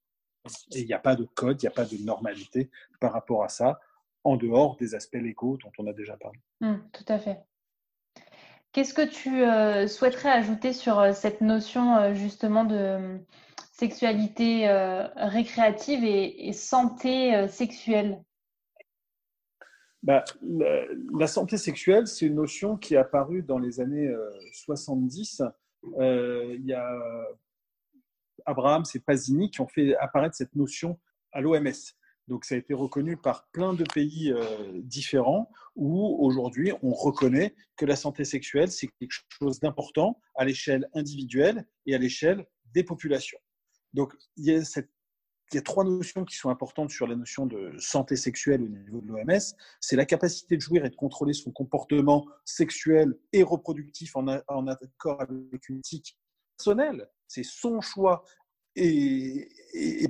Et il n'y a pas de code, il n'y a pas de normalité par rapport à ça, en dehors des aspects légaux dont on a déjà parlé. Mmh, tout à fait. Qu'est-ce que tu euh, souhaiterais ajouter sur euh, cette notion euh, justement de sexualité récréative et santé sexuelle? Bah, la, santé sexuelle, c'est une notion qui est apparue dans les années 70. Euh, euh, il y a Abraham et Pasini qui ont fait apparaître cette notion à l'OMS. Donc ça a été reconnu par plein de pays euh, différents où aujourd'hui on reconnaît que la santé sexuelle, c'est quelque chose d'important à l'échelle individuelle et à l'échelle des populations. Donc il y a cette il y a trois notions qui sont importantes sur la notion de santé sexuelle au niveau de l'OMS. C'est la capacité de jouir et de contrôler son comportement sexuel et reproductif en, accord avec une éthique personnelle. C'est son choix et,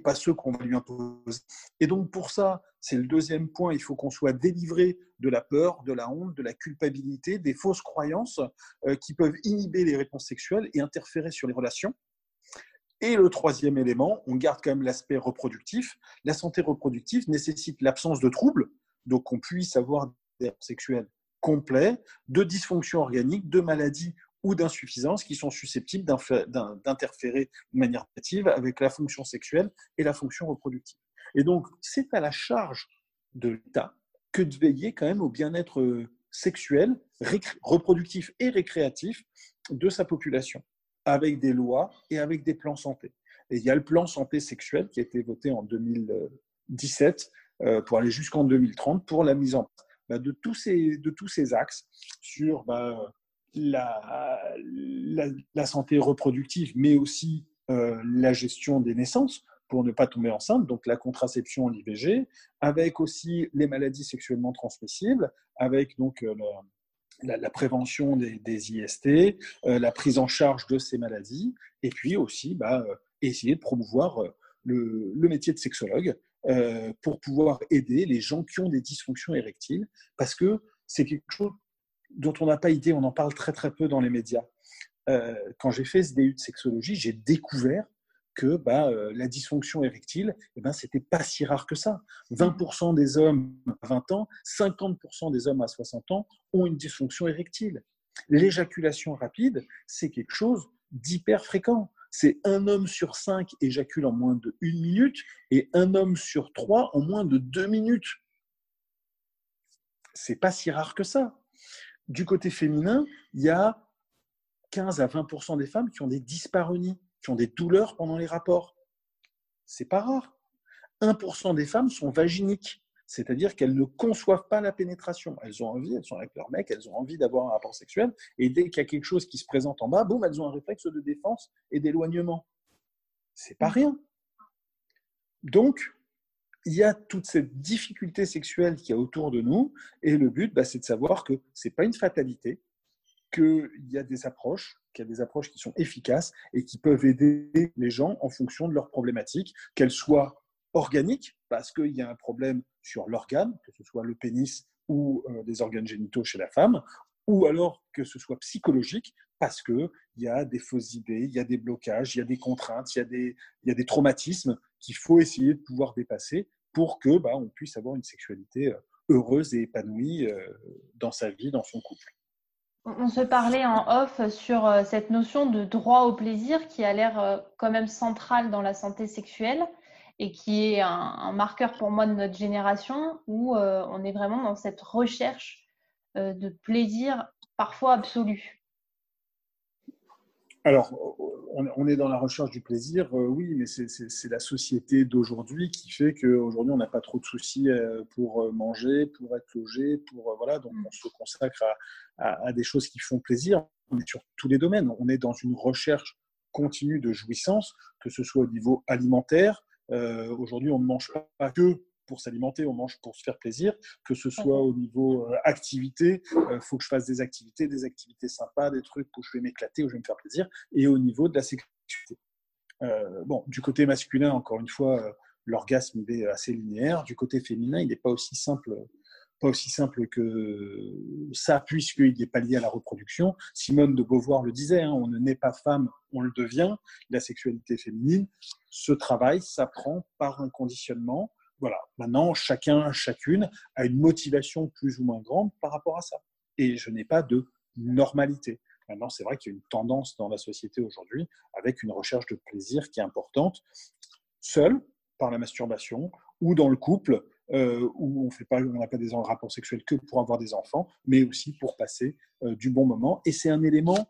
pas ceux qu'on va lui imposer. Et donc pour ça, c'est le deuxième point, il faut qu'on soit délivré de la peur, de la honte, de la culpabilité, des fausses croyances euh, qui peuvent inhiber les réponses sexuelles et interférer sur les relations. Et le troisième élément, on garde quand même l'aspect reproductif. La santé reproductive nécessite l'absence de troubles, donc qu'on puisse avoir des sexuels complets, de dysfonctions organiques, de maladies ou d'insuffisances qui sont susceptibles d'interférer de manière négative avec la fonction sexuelle et la fonction reproductive. Et donc, c'est à la charge de l'État que de veiller quand même au bien-être euh, sexuel, reproductif et récréatif de sa population avec des lois et avec des plans santé. Et il y a le plan santé sexuelle qui a été voté en 2017 euh, pour aller jusqu'en 2030 pour la mise en place bah, de, tous ces, de tous ces axes sur bah, la, santé reproductive, mais aussi euh, la gestion des naissances pour ne pas tomber enceinte, donc la contraception, l'IVG, avec aussi les maladies sexuellement transmissibles, avec donc euh, la, prévention des, IST, euh, la prise en charge de ces maladies, et puis aussi bah, euh, essayer de promouvoir euh, le, métier de sexologue pour pouvoir aider les gens qui ont des dysfonctions érectiles, parce que c'est quelque chose dont on n'a pas idée, on en parle très très peu dans les médias. quand j'ai fait ce DU de sexologie, j'ai découvert que bah, euh, la dysfonction érectile, eh ben, c'était pas si rare que ça. 20% des hommes à 20 ans, 50% des hommes à 60 ans ont une dysfonction érectile. L'éjaculation rapide, c'est quelque chose d'hyper fréquent. C'est un homme sur cinq éjacule en moins de une minute et un homme sur trois en moins de deux minutes. C'est pas si rare que ça. Du côté féminin, il y a 15 à 20% des femmes qui ont des dyspareunies qui ont des douleurs pendant les rapports. C'est pas rare. 1% des femmes sont vaginiques, c'est-à-dire qu'elles ne conçoivent pas la pénétration. Elles ont envie, elles sont avec leur mec, elles ont envie d'avoir un rapport sexuel, et dès qu'il y a quelque chose qui se présente en bas, boum, elles ont un réflexe de défense et d'éloignement. C'est pas rien. Donc, il y a toute cette difficulté sexuelle qui est autour de nous, et le but, bah, c'est de savoir que ce n'est pas une fatalité, qu'il y a des approches, qu'il y a des approches qui sont efficaces et qui peuvent aider les gens en fonction de leurs problématiques, qu'elles soient organiques, parce qu'il y a un problème sur l'organe, que ce soit le pénis ou euh, des organes génitaux chez la femme, ou alors que ce soit psychologique, parce qu'il y a des fausses idées, il y a des blocages, il y a des contraintes, il y a des, traumatismes qu'il faut essayer de pouvoir dépasser pour que bah, on puisse avoir une sexualité euh, heureuse et épanouie euh, dans sa vie, dans son couple. On se parlait en off sur euh, cette notion de droit au plaisir qui a l'air euh, quand même centrale dans la santé sexuelle et qui est un, marqueur pour moi de notre génération où euh, on est vraiment dans cette recherche de plaisir parfois absolu. On, est dans la recherche du plaisir, oui, mais c'est la société d'aujourd'hui qui fait qu'aujourd'hui, on n'a pas trop de soucis pour manger, pour être logé, pour voilà, donc mm. on se consacre à, à, des choses qui font plaisir, mais sur tous les domaines. On est dans une recherche continue de jouissance, que ce soit au niveau alimentaire. Euh, aujourd'hui, on ne mange pas que pour s'alimenter, on mange pour se faire plaisir, que ce soit au niveau euh, activité, il euh, faut que je fasse des activités, des activités sympas, des trucs où je vais m'éclater, où je vais me faire plaisir, et au niveau de la sexualité. bon, du côté masculin, encore une fois, l'orgasme est assez linéaire. Du côté féminin, il n'est pas aussi simple pas aussi simple que ça, puisqu'il n'est pas lié à la reproduction. Simone de Beauvoir le disait, hein, on ne naît pas femme, on le devient. La sexualité féminine, ce travail s'apprend par un conditionnement. Voilà, maintenant, chacun, chacune a une motivation plus ou moins grande par rapport à ça. Et je n'ai pas de normalité. Maintenant, c'est vrai qu'il y a une tendance dans la société aujourd'hui avec une recherche de plaisir qui est importante, seule, par la masturbation, ou dans le couple, euh, où on fait pas, n'a pas des rapports sexuels que pour avoir des enfants, mais aussi pour passer euh, du bon moment. Et c'est un élément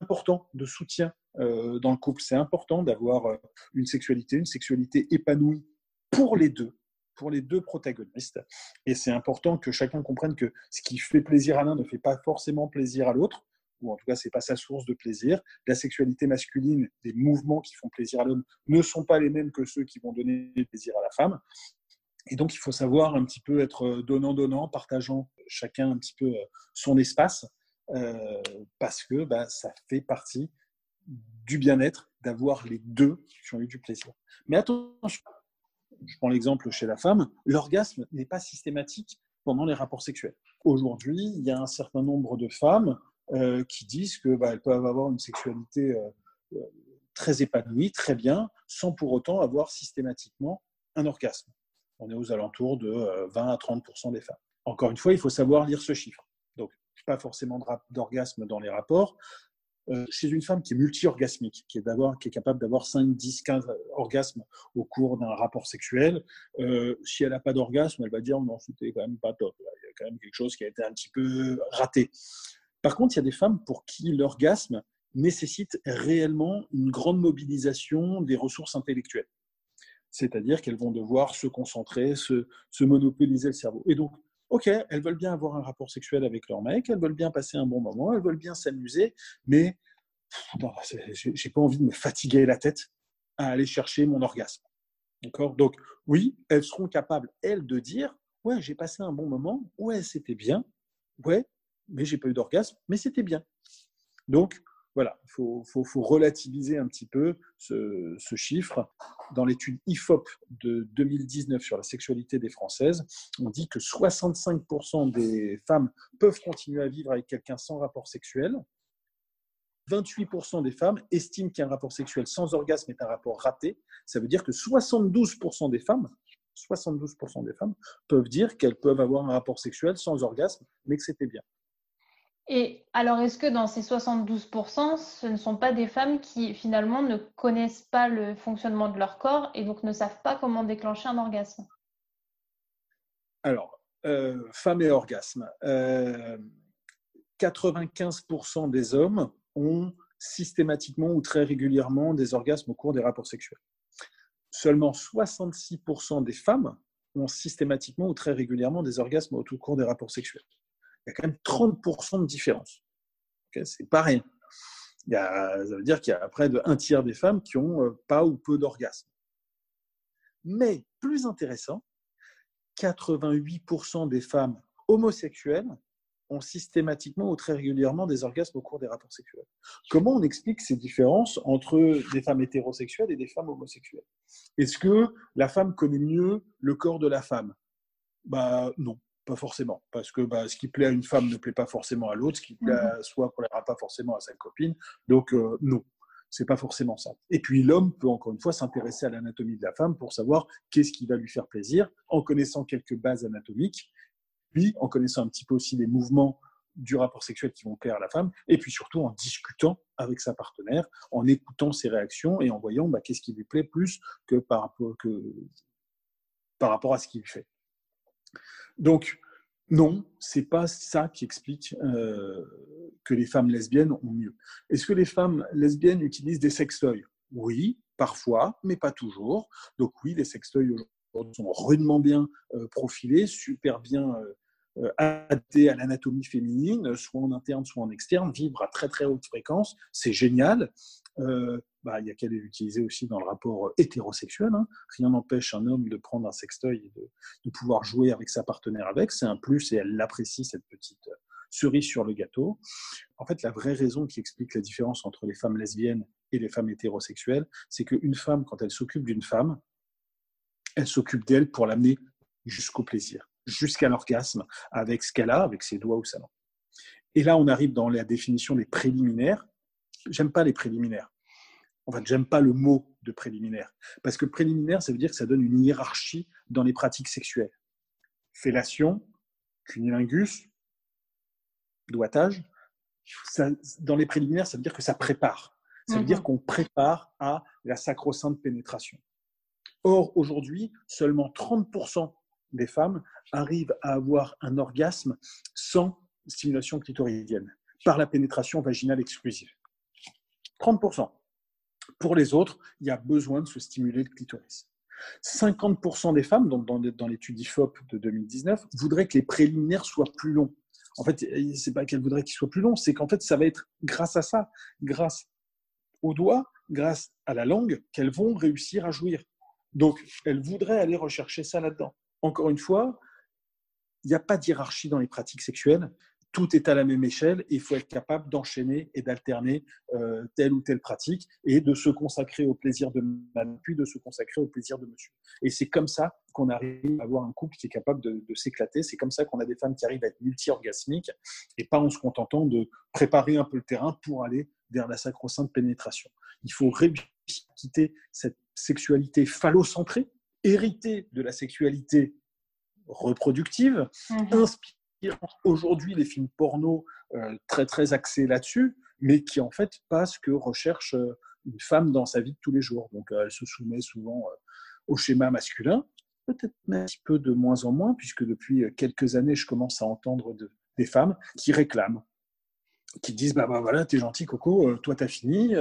important de soutien euh, dans le couple. C'est important d'avoir une sexualité, une sexualité épanouie pour les deux, pour les deux protagonistes. Et c'est important que chacun comprenne que ce qui fait plaisir à l'un ne fait pas forcément plaisir à l'autre ou en tout cas, c'est pas sa source de plaisir. La sexualité masculine, des mouvements qui font plaisir à l'homme, ne sont pas les mêmes que ceux qui vont donner plaisir à la femme. Et donc, il faut savoir un petit peu être donnant-donnant, partageant chacun un petit peu euh, son espace, euh, parce que bah, ça fait partie du bien-être d'avoir les deux qui ont eu du plaisir. Mais attention, je prends l'exemple chez la femme, l'orgasme n'est pas systématique pendant les rapports sexuels. Aujourd'hui, il y a un certain nombre de femmes euh, qui disent qu'elles bah, peuvent avoir une sexualité très épanouie, très bien, sans pour autant avoir systématiquement un orgasme on est aux alentours de 20 euh, à 30 des femmes. Encore une fois, il faut savoir lire ce chiffre. Donc, pas forcément d'orgasme dans les rapports. Euh, chez une femme qui est multi-orgasmique, qui est, capable d'avoir 5, 10, 15 orgasmes au cours d'un rapport sexuel, euh, si elle n'a pas d'orgasme, elle va dire non, c'était quand même pas top. Il y a quand même quelque chose qui a été un petit peu raté. Par contre, il y a des femmes pour qui l'orgasme nécessite réellement une grande mobilisation des ressources intellectuelles c'est-à-dire qu'elles vont devoir se concentrer, se, monopoliser le cerveau. Et donc, ok, elles veulent bien avoir un rapport sexuel avec leur mec, elles veulent bien passer un bon moment, elles veulent bien s'amuser, mais j'ai pas envie de me fatiguer la tête à aller chercher mon orgasme. D'accord? Donc, oui, elles seront capables, elles, de dire Ouais, j'ai passé un bon moment, ouais, c'était bien, ouais, mais j'ai pas eu d'orgasme, mais c'était bien. Donc, voilà, il faut, relativiser un petit peu ce, chiffre. Dans l'étude IFOP de 2019 sur la sexualité des Françaises, on dit que 65% des femmes peuvent continuer à vivre avec quelqu'un sans rapport sexuel. 28% des femmes estiment qu'un rapport sexuel sans orgasme est un rapport raté. Ça veut dire que 72% des femmes 72% des femmes peuvent dire qu'elles peuvent avoir un rapport sexuel sans orgasme, mais que c'était bien. Et alors, est-ce que dans ces 72%, ce ne sont pas des femmes qui finalement ne connaissent pas le fonctionnement de leur corps et donc ne savent pas comment déclencher un orgasme? Alors, euh, femmes et orgasme. 95% euh, des hommes ont systématiquement ou très régulièrement des orgasmes au cours des rapports sexuels. Seulement 66% des femmes ont systématiquement ou très régulièrement des orgasmes au cours des rapports sexuels il y a quand même 30% de différence. Okay c'est pas rien. Ça veut dire qu'il y a près de tiers des femmes qui ont euh, pas ou peu d'orgasme. Mais plus intéressant, 88% des femmes homosexuelles ont systématiquement ou très régulièrement des orgasmes au cours des rapports sexuels. Comment on explique ces différences entre des femmes hétérosexuelles et des femmes homosexuelles? Est-ce que la femme connaît mieux le corps de la femme? Bah non. Pas forcément, parce que bah, ce qui plaît à une femme ne plaît pas forcément à l'autre, ce qui plaît à soi ne plaira pas forcément à sa copine. Donc euh, non, c'est pas forcément ça. Et puis l'homme peut encore une fois s'intéresser à l'anatomie de la femme pour savoir qu'est-ce qui va lui faire plaisir, en connaissant quelques bases anatomiques, puis en connaissant un petit peu aussi les mouvements du rapport sexuel qui vont plaire à la femme, et puis surtout en discutant avec sa partenaire, en écoutant ses réactions et en voyant bah, qu'est-ce qui lui plaît plus que par que, par rapport à ce qu'il fait. Donc, non, c'est pas ça qui explique euh, que les femmes lesbiennes ont mieux. Est-ce que les femmes lesbiennes utilisent des sextoys? Oui, parfois, mais pas toujours. Donc oui, les sextoys aujourd'hui sont rudement bien euh, profilés, super bien euh, adaptés à l'anatomie féminine, soit en interne, soit en externe, vibrent à très très haute fréquence. C'est génial. Bah, il y a qu'à les utiliser aussi dans le rapport hétérosexuel. Hein. Rien n'empêche un homme de prendre un sextoy et de, pouvoir jouer avec sa partenaire avec. C'est un plus et elle l'apprécie, cette petite euh, cerise sur le gâteau. En fait, la vraie raison qui explique la différence entre les femmes lesbiennes et les femmes hétérosexuelles, c'est qu'une femme, quand elle s'occupe d'une femme, elle s'occupe d'elle pour l'amener jusqu'au plaisir, jusqu'à l'orgasme, avec ce qu'elle a, avec ses doigts ou sa main. Et là, on arrive dans la définition des préliminaires. J'aime pas les préliminaires en fait, j'aime pas le mot de préliminaire. Parce que préliminaire, ça veut dire que ça donne une hiérarchie dans les pratiques sexuelles. Fellation, cunilingus, doigtage. dans les préliminaires, ça veut dire que ça prépare. Ça veut dire mhm. qu'on prépare à la sacro-sainte pénétration. Or, aujourd'hui, seulement 30% des femmes arrivent à avoir un orgasme sans stimulation clitoridienne, par la pénétration vaginale exclusive. 30%. Pour les autres, il y a besoin de se stimuler le clitoris. 50% des femmes, dans, dans, l'étude IFOP de 2019, voudraient que les préliminaires soient plus longs. En fait, c'est pas qu'elles voudraient qu'ils soient plus longs, c'est qu'en fait, ça va être grâce à ça, grâce aux doigts, grâce à la langue, qu'elles vont réussir à jouir. Donc, elles voudraient aller rechercher ça là-dedans. Encore une fois, il n'y a pas d'hierarchie dans les pratiques sexuelles tout est à la même échelle et il faut être capable d'enchaîner et d'alterner euh, telle ou telle pratique et de se consacrer au plaisir de madame, puis de se consacrer au plaisir de monsieur. Et c'est comme ça qu'on arrive à avoir un couple qui est capable de, s'éclater. C'est comme ça qu'on a des femmes qui arrivent à être multi-orgasmiques et pas en se contentant de préparer un peu le terrain pour aller vers la sacro-sainte pénétration. Il faut réussir à quitter cette sexualité phallocentrée, héritée de la sexualité reproductive, mmh aujourd'hui les films porno euh, très très axés là-dessus, mais qui en fait passent ce que recherche euh, une femme dans sa vie de tous les jours. Donc euh, elle se soumet souvent au schéma masculin, peut-être un petit peu de moins en moins, puisque depuis quelques années, je commence à entendre des femmes qui réclament, qui disent bah, bah voilà, t'es gentil Coco, toi t'as fini,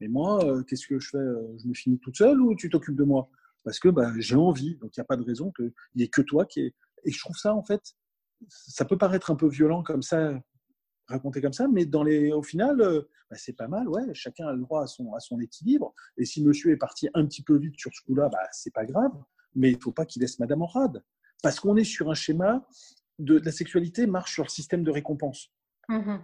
mais moi, qu'est-ce que je fais Je me finis toute seule ou tu t'occupes de moi? Parce que bah, j'ai envie, donc il n'y a pas de raison qu'il n'y ait que toi qui est. Et je trouve ça en fait ça peut paraître un peu violent comme ça, raconté comme ça, mais dans les, au final, euh, bah, c'est pas mal. Ouais, chacun a le droit à son, à son équilibre. Et si monsieur est parti un petit peu vite sur ce coup-là, bah, c'est pas grave. Mais il faut pas qu'il laisse madame en rade. Parce qu'on est sur un schéma de, la sexualité marche sur le système de récompense. Mmh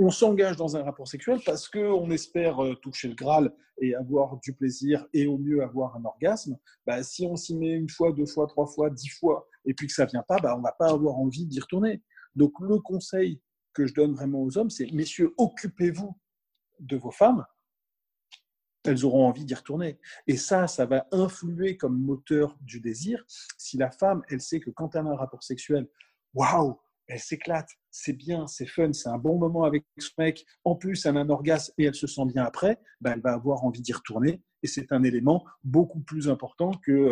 on s'engage dans un rapport sexuel parce qu'on espère euh, toucher le Graal et avoir du plaisir et au mieux avoir un orgasme. Bah, si on s'y met une fois, deux fois, trois fois, dix fois et puis que ça vient pas, bah, on va pas avoir envie d'y retourner. Donc le conseil que je donne vraiment aux hommes, c'est messieurs, occupez-vous de vos femmes. Elles auront envie d'y retourner. Et ça, ça va influer comme moteur du désir. Si la femme, elle sait que quand elle a un rapport sexuel, waouh, elle s'éclate, c'est bien, c'est fun, c'est un bon moment avec ce mec. En plus, elle a un orgasme et elle se sent bien après, ben, elle va avoir envie d'y retourner. Et c'est un élément beaucoup plus important que euh,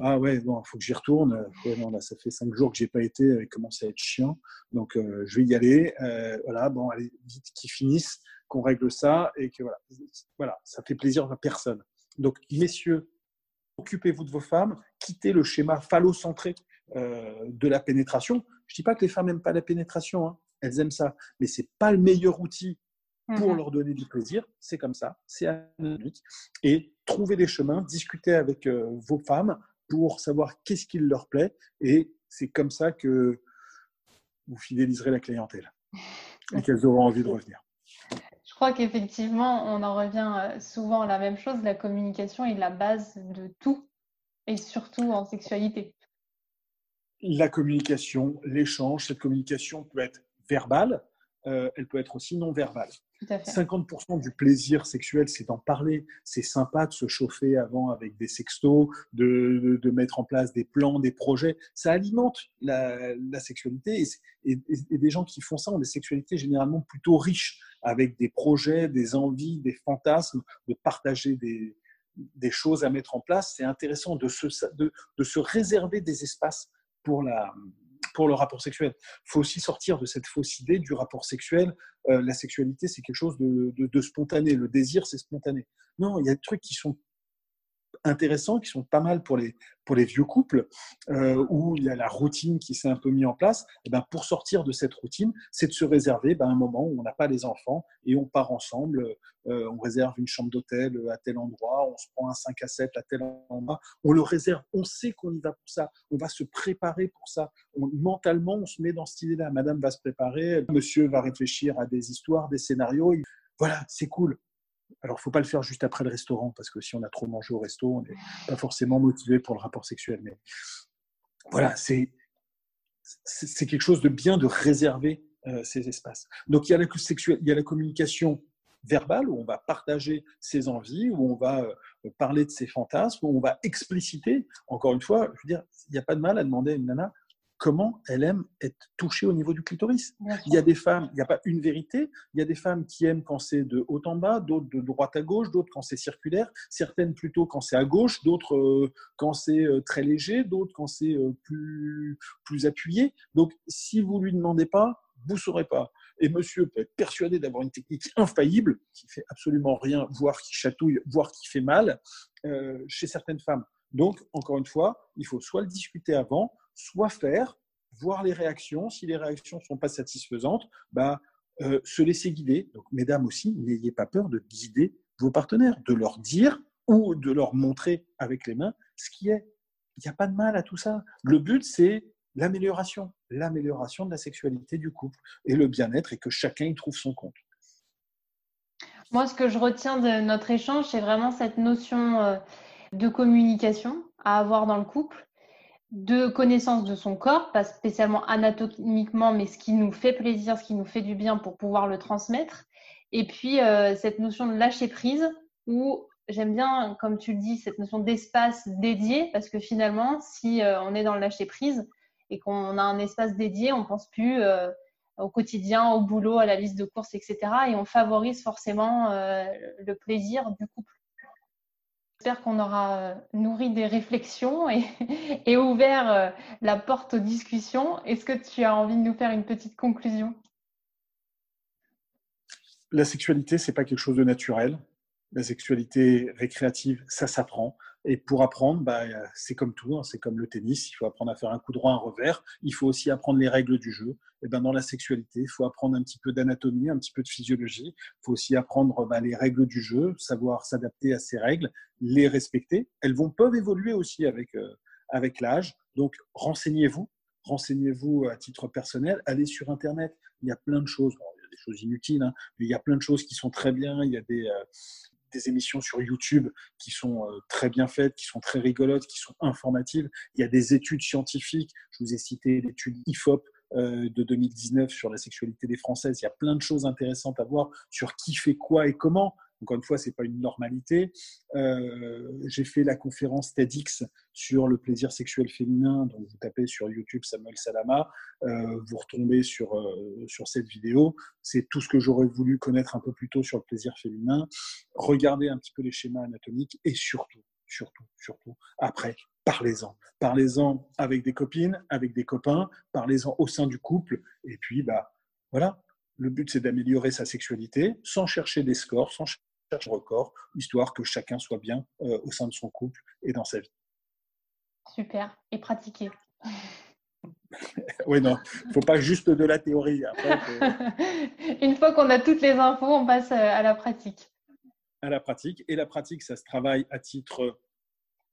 ah ouais, bon, il faut que j'y retourne. là, ça fait cinq jours que j'ai pas été, il commence à être chiant. Donc, euh, je vais y aller. Euh, voilà, bon, allez, vite qu'ils finissent, qu'on règle ça et que voilà, voilà, ça fait plaisir à personne. Donc, messieurs, occupez-vous de vos femmes, quittez le schéma phallocentré de la pénétration. Je dis pas que les femmes n'aiment pas la pénétration, hein. elles aiment ça, mais c'est pas le meilleur outil pour mhm. leur donner du plaisir. C'est comme ça, c'est anonymique. Et trouver des chemins, discuter avec euh, vos femmes pour savoir qu'est-ce qui leur plaît. Et c'est comme ça que vous fidéliserez la clientèle et qu'elles auront envie de revenir. Je crois qu'effectivement, on en revient euh, souvent à la même chose. La communication est la base de tout, et surtout en sexualité la communication, l'échange, cette communication peut être verbale, euh, elle peut être aussi non verbale. 50% du plaisir sexuel, c'est d'en parler. C'est sympa de se chauffer avant avec des sextos, de, mettre en place des plans, des projets. Ça alimente la, sexualité. Et, des gens qui font ça ont des sexualités généralement plutôt riches, avec des projets, des envies, des fantasmes, de partager des, choses à mettre en place. C'est intéressant de se réserver des espaces pour la, pour le rapport sexuel. Il faut aussi sortir de cette fausse idée du rapport sexuel. Euh, la sexualité, c'est quelque chose de, spontané. Le désir, c'est spontané. Non, il y a des trucs qui sont intéressants, qui sont pas mal pour les, pour les vieux couples, euh, où il y a la routine qui s'est un peu mise en place. Et eh ben, pour sortir de cette routine, c'est de se réserver ben, un moment où on n'a pas les enfants et on part ensemble. Euh, on réserve une chambre d'hôtel à tel endroit, on se prend un 5 à 7 à tel endroit. On le réserve, on sait qu'on y va pour ça, on va se préparer pour ça. mentalement, on se met dans cette idée-là. Madame va se préparer, monsieur va réfléchir à des histoires, des scénarios. Voilà, c'est cool. Alors, il faut pas le faire juste après le restaurant, parce que si on a trop mangé au resto, on n'est pas forcément motivé pour le rapport sexuel. Mais voilà, c'est quelque chose de bien de réserver euh, ces espaces. Donc, il y, a la il y a la communication verbale, où on va partager ses envies, où on va euh, parler de ses fantasmes, où on va expliciter. Encore une fois, je veux dire, il n'y a pas de mal à demander à une nana comment elle aime être touchée au niveau du clitoris. Il y a des femmes, il n'y a pas une vérité, il y a des femmes qui aiment quand c'est de haut en bas, d'autres de droite à gauche, d'autres quand c'est circulaire, certaines plutôt quand c'est à gauche, d'autres euh, quand c'est euh, très léger, d'autres quand c'est euh, plus, plus appuyé. Donc, si vous ne lui demandez pas, vous ne saurez pas. Et monsieur peut être persuadé d'avoir une technique infaillible, qui fait absolument rien, voire qui chatouille, voire qui fait mal, chez certaines femmes. Donc, encore une fois, il faut soit le discuter avant, soit faire, voir les réactions. Si les réactions ne sont pas satisfaisantes, bah, euh, se laisser guider. Donc, mesdames aussi, n'ayez pas peur de guider vos partenaires, de leur dire ou de leur montrer avec les mains ce qui est. Il n'y a pas de mal à tout ça. Le but, c'est l'amélioration, l'amélioration de la sexualité du couple et le bien-être et que chacun y trouve son compte. Moi, ce que je retiens de notre échange, c'est vraiment cette notion euh, de communication à avoir dans le couple de connaissance de son corps, pas spécialement anatomiquement, mais ce qui nous fait plaisir, ce qui nous fait du bien pour pouvoir le transmettre. Et puis, euh, cette notion de lâcher prise, où j'aime bien, comme tu le dis, cette notion d'espace dédié, parce que finalement, si euh, on est dans le lâcher prise et qu'on a un espace dédié, on pense plus euh, au quotidien, au boulot, à la liste de courses, etc. Et on favorise forcément le plaisir du couple. J'espère qu'on aura euh, nourri des réflexions [LAUGHS] et, ouvert euh, la porte aux discussions. Est-ce que tu as envie de nous faire une petite conclusion? La sexualité, c'est pas quelque chose de naturel. La sexualité récréative, ça s'apprend. Et pour apprendre, bah, c'est comme tout, hein, c'est comme le tennis, il faut apprendre à faire un coup droit, un revers, il faut aussi apprendre les règles du jeu. Et ben, dans la sexualité, il faut apprendre un petit peu d'anatomie, un petit peu de physiologie, il faut aussi apprendre bah, les règles du jeu, savoir s'adapter à ces règles, les respecter. Elles vont, peuvent évoluer aussi avec, euh, avec l'âge, donc renseignez-vous, renseignez-vous à titre personnel, allez sur Internet, il y a plein de choses. a des choses inutiles, hein, mais il y a plein de choses qui sont très bien. Il y a des, euh, des émissions sur YouTube qui sont euh, très bien faites, qui sont très rigolotes, qui sont informatives. Il y a des études scientifiques. Je vous ai cité l'étude IFOP euh, de 2019 sur la sexualité des Françaises. Il y a plein de choses intéressantes à voir sur qui fait quoi et comment. Encore une fois, ce n'est pas une normalité. Euh, j'ai fait la conférence TEDx sur le plaisir sexuel féminin. Donc, vous tapez sur YouTube Samuel Salama, euh, vous retombez sur, euh, sur cette vidéo. C'est tout ce que j'aurais voulu connaître un peu plus tôt sur le plaisir féminin. Regardez un petit peu les schémas anatomiques et surtout, surtout, surtout, après, parlez-en. Parlez-en avec des copines, avec des copains, parlez-en au sein du couple. Et puis, bah, voilà, le but, c'est d'améliorer sa sexualité sans chercher des scores, sans chercher des records, histoire que chacun soit bien euh, au sein de son couple et dans sa vie. Super. Et pratiquer. [LAUGHS] oui, non, il ne faut pas juste de la théorie. [LAUGHS] Une fois qu'on a toutes les infos, on passe euh, à la pratique. À la pratique. Et la pratique, ça se travaille à titre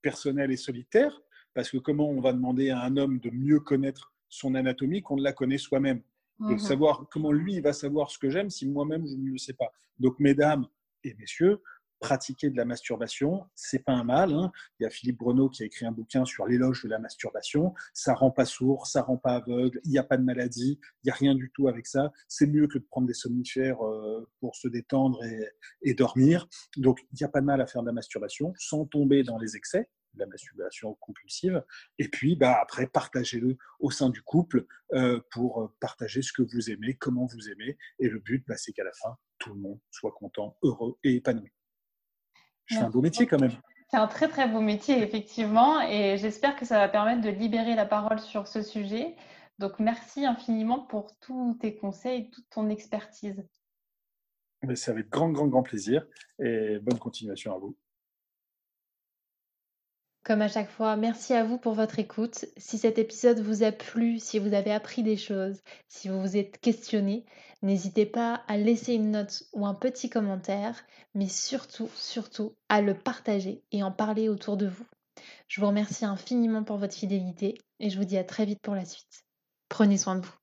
personnel et solitaire, parce que comment on va demander à un homme de mieux connaître son anatomie qu'on ne la connaît soi-même? De mmh savoir comment lui il va savoir ce que j'aime si moi-même je ne le sais pas. Donc, mesdames et messieurs, pratiquer de la masturbation, c'est pas un mal. Hein. Il y a Philippe Breneau qui a écrit un bouquin sur l'éloge de la masturbation. Ça rend pas sourd, ça rend pas aveugle, il n'y a pas de maladie, il n'y a rien du tout avec ça. C'est mieux que de prendre des somnifères euh, pour se détendre et, et dormir. Donc, il n'y a pas de mal à faire de la masturbation sans tomber dans les excès la masturbation compulsive. Et puis, bah, après, partagez-le au sein du couple euh, pour partager ce que vous aimez, comment vous aimez. Et le but, bah, c'est qu'à la fin, tout le monde soit content, heureux et épanoui. Je fais un beau métier quand même. C'est un très très beau métier, effectivement, et j'espère que ça va permettre de libérer la parole sur ce sujet. Donc, merci infiniment pour tous tes conseils, toute ton expertise. C'est avec grand, grand, grand plaisir et bonne continuation à vous. Comme à chaque fois, merci à vous pour votre écoute. Si cet épisode vous a plu, si vous avez appris des choses, si vous vous êtes questionné, n'hésitez pas à laisser une note ou un petit commentaire, mais surtout, surtout à le partager et en parler autour de vous. Je vous remercie infiniment pour votre fidélité et je vous dis à très vite pour la suite. Prenez soin de vous.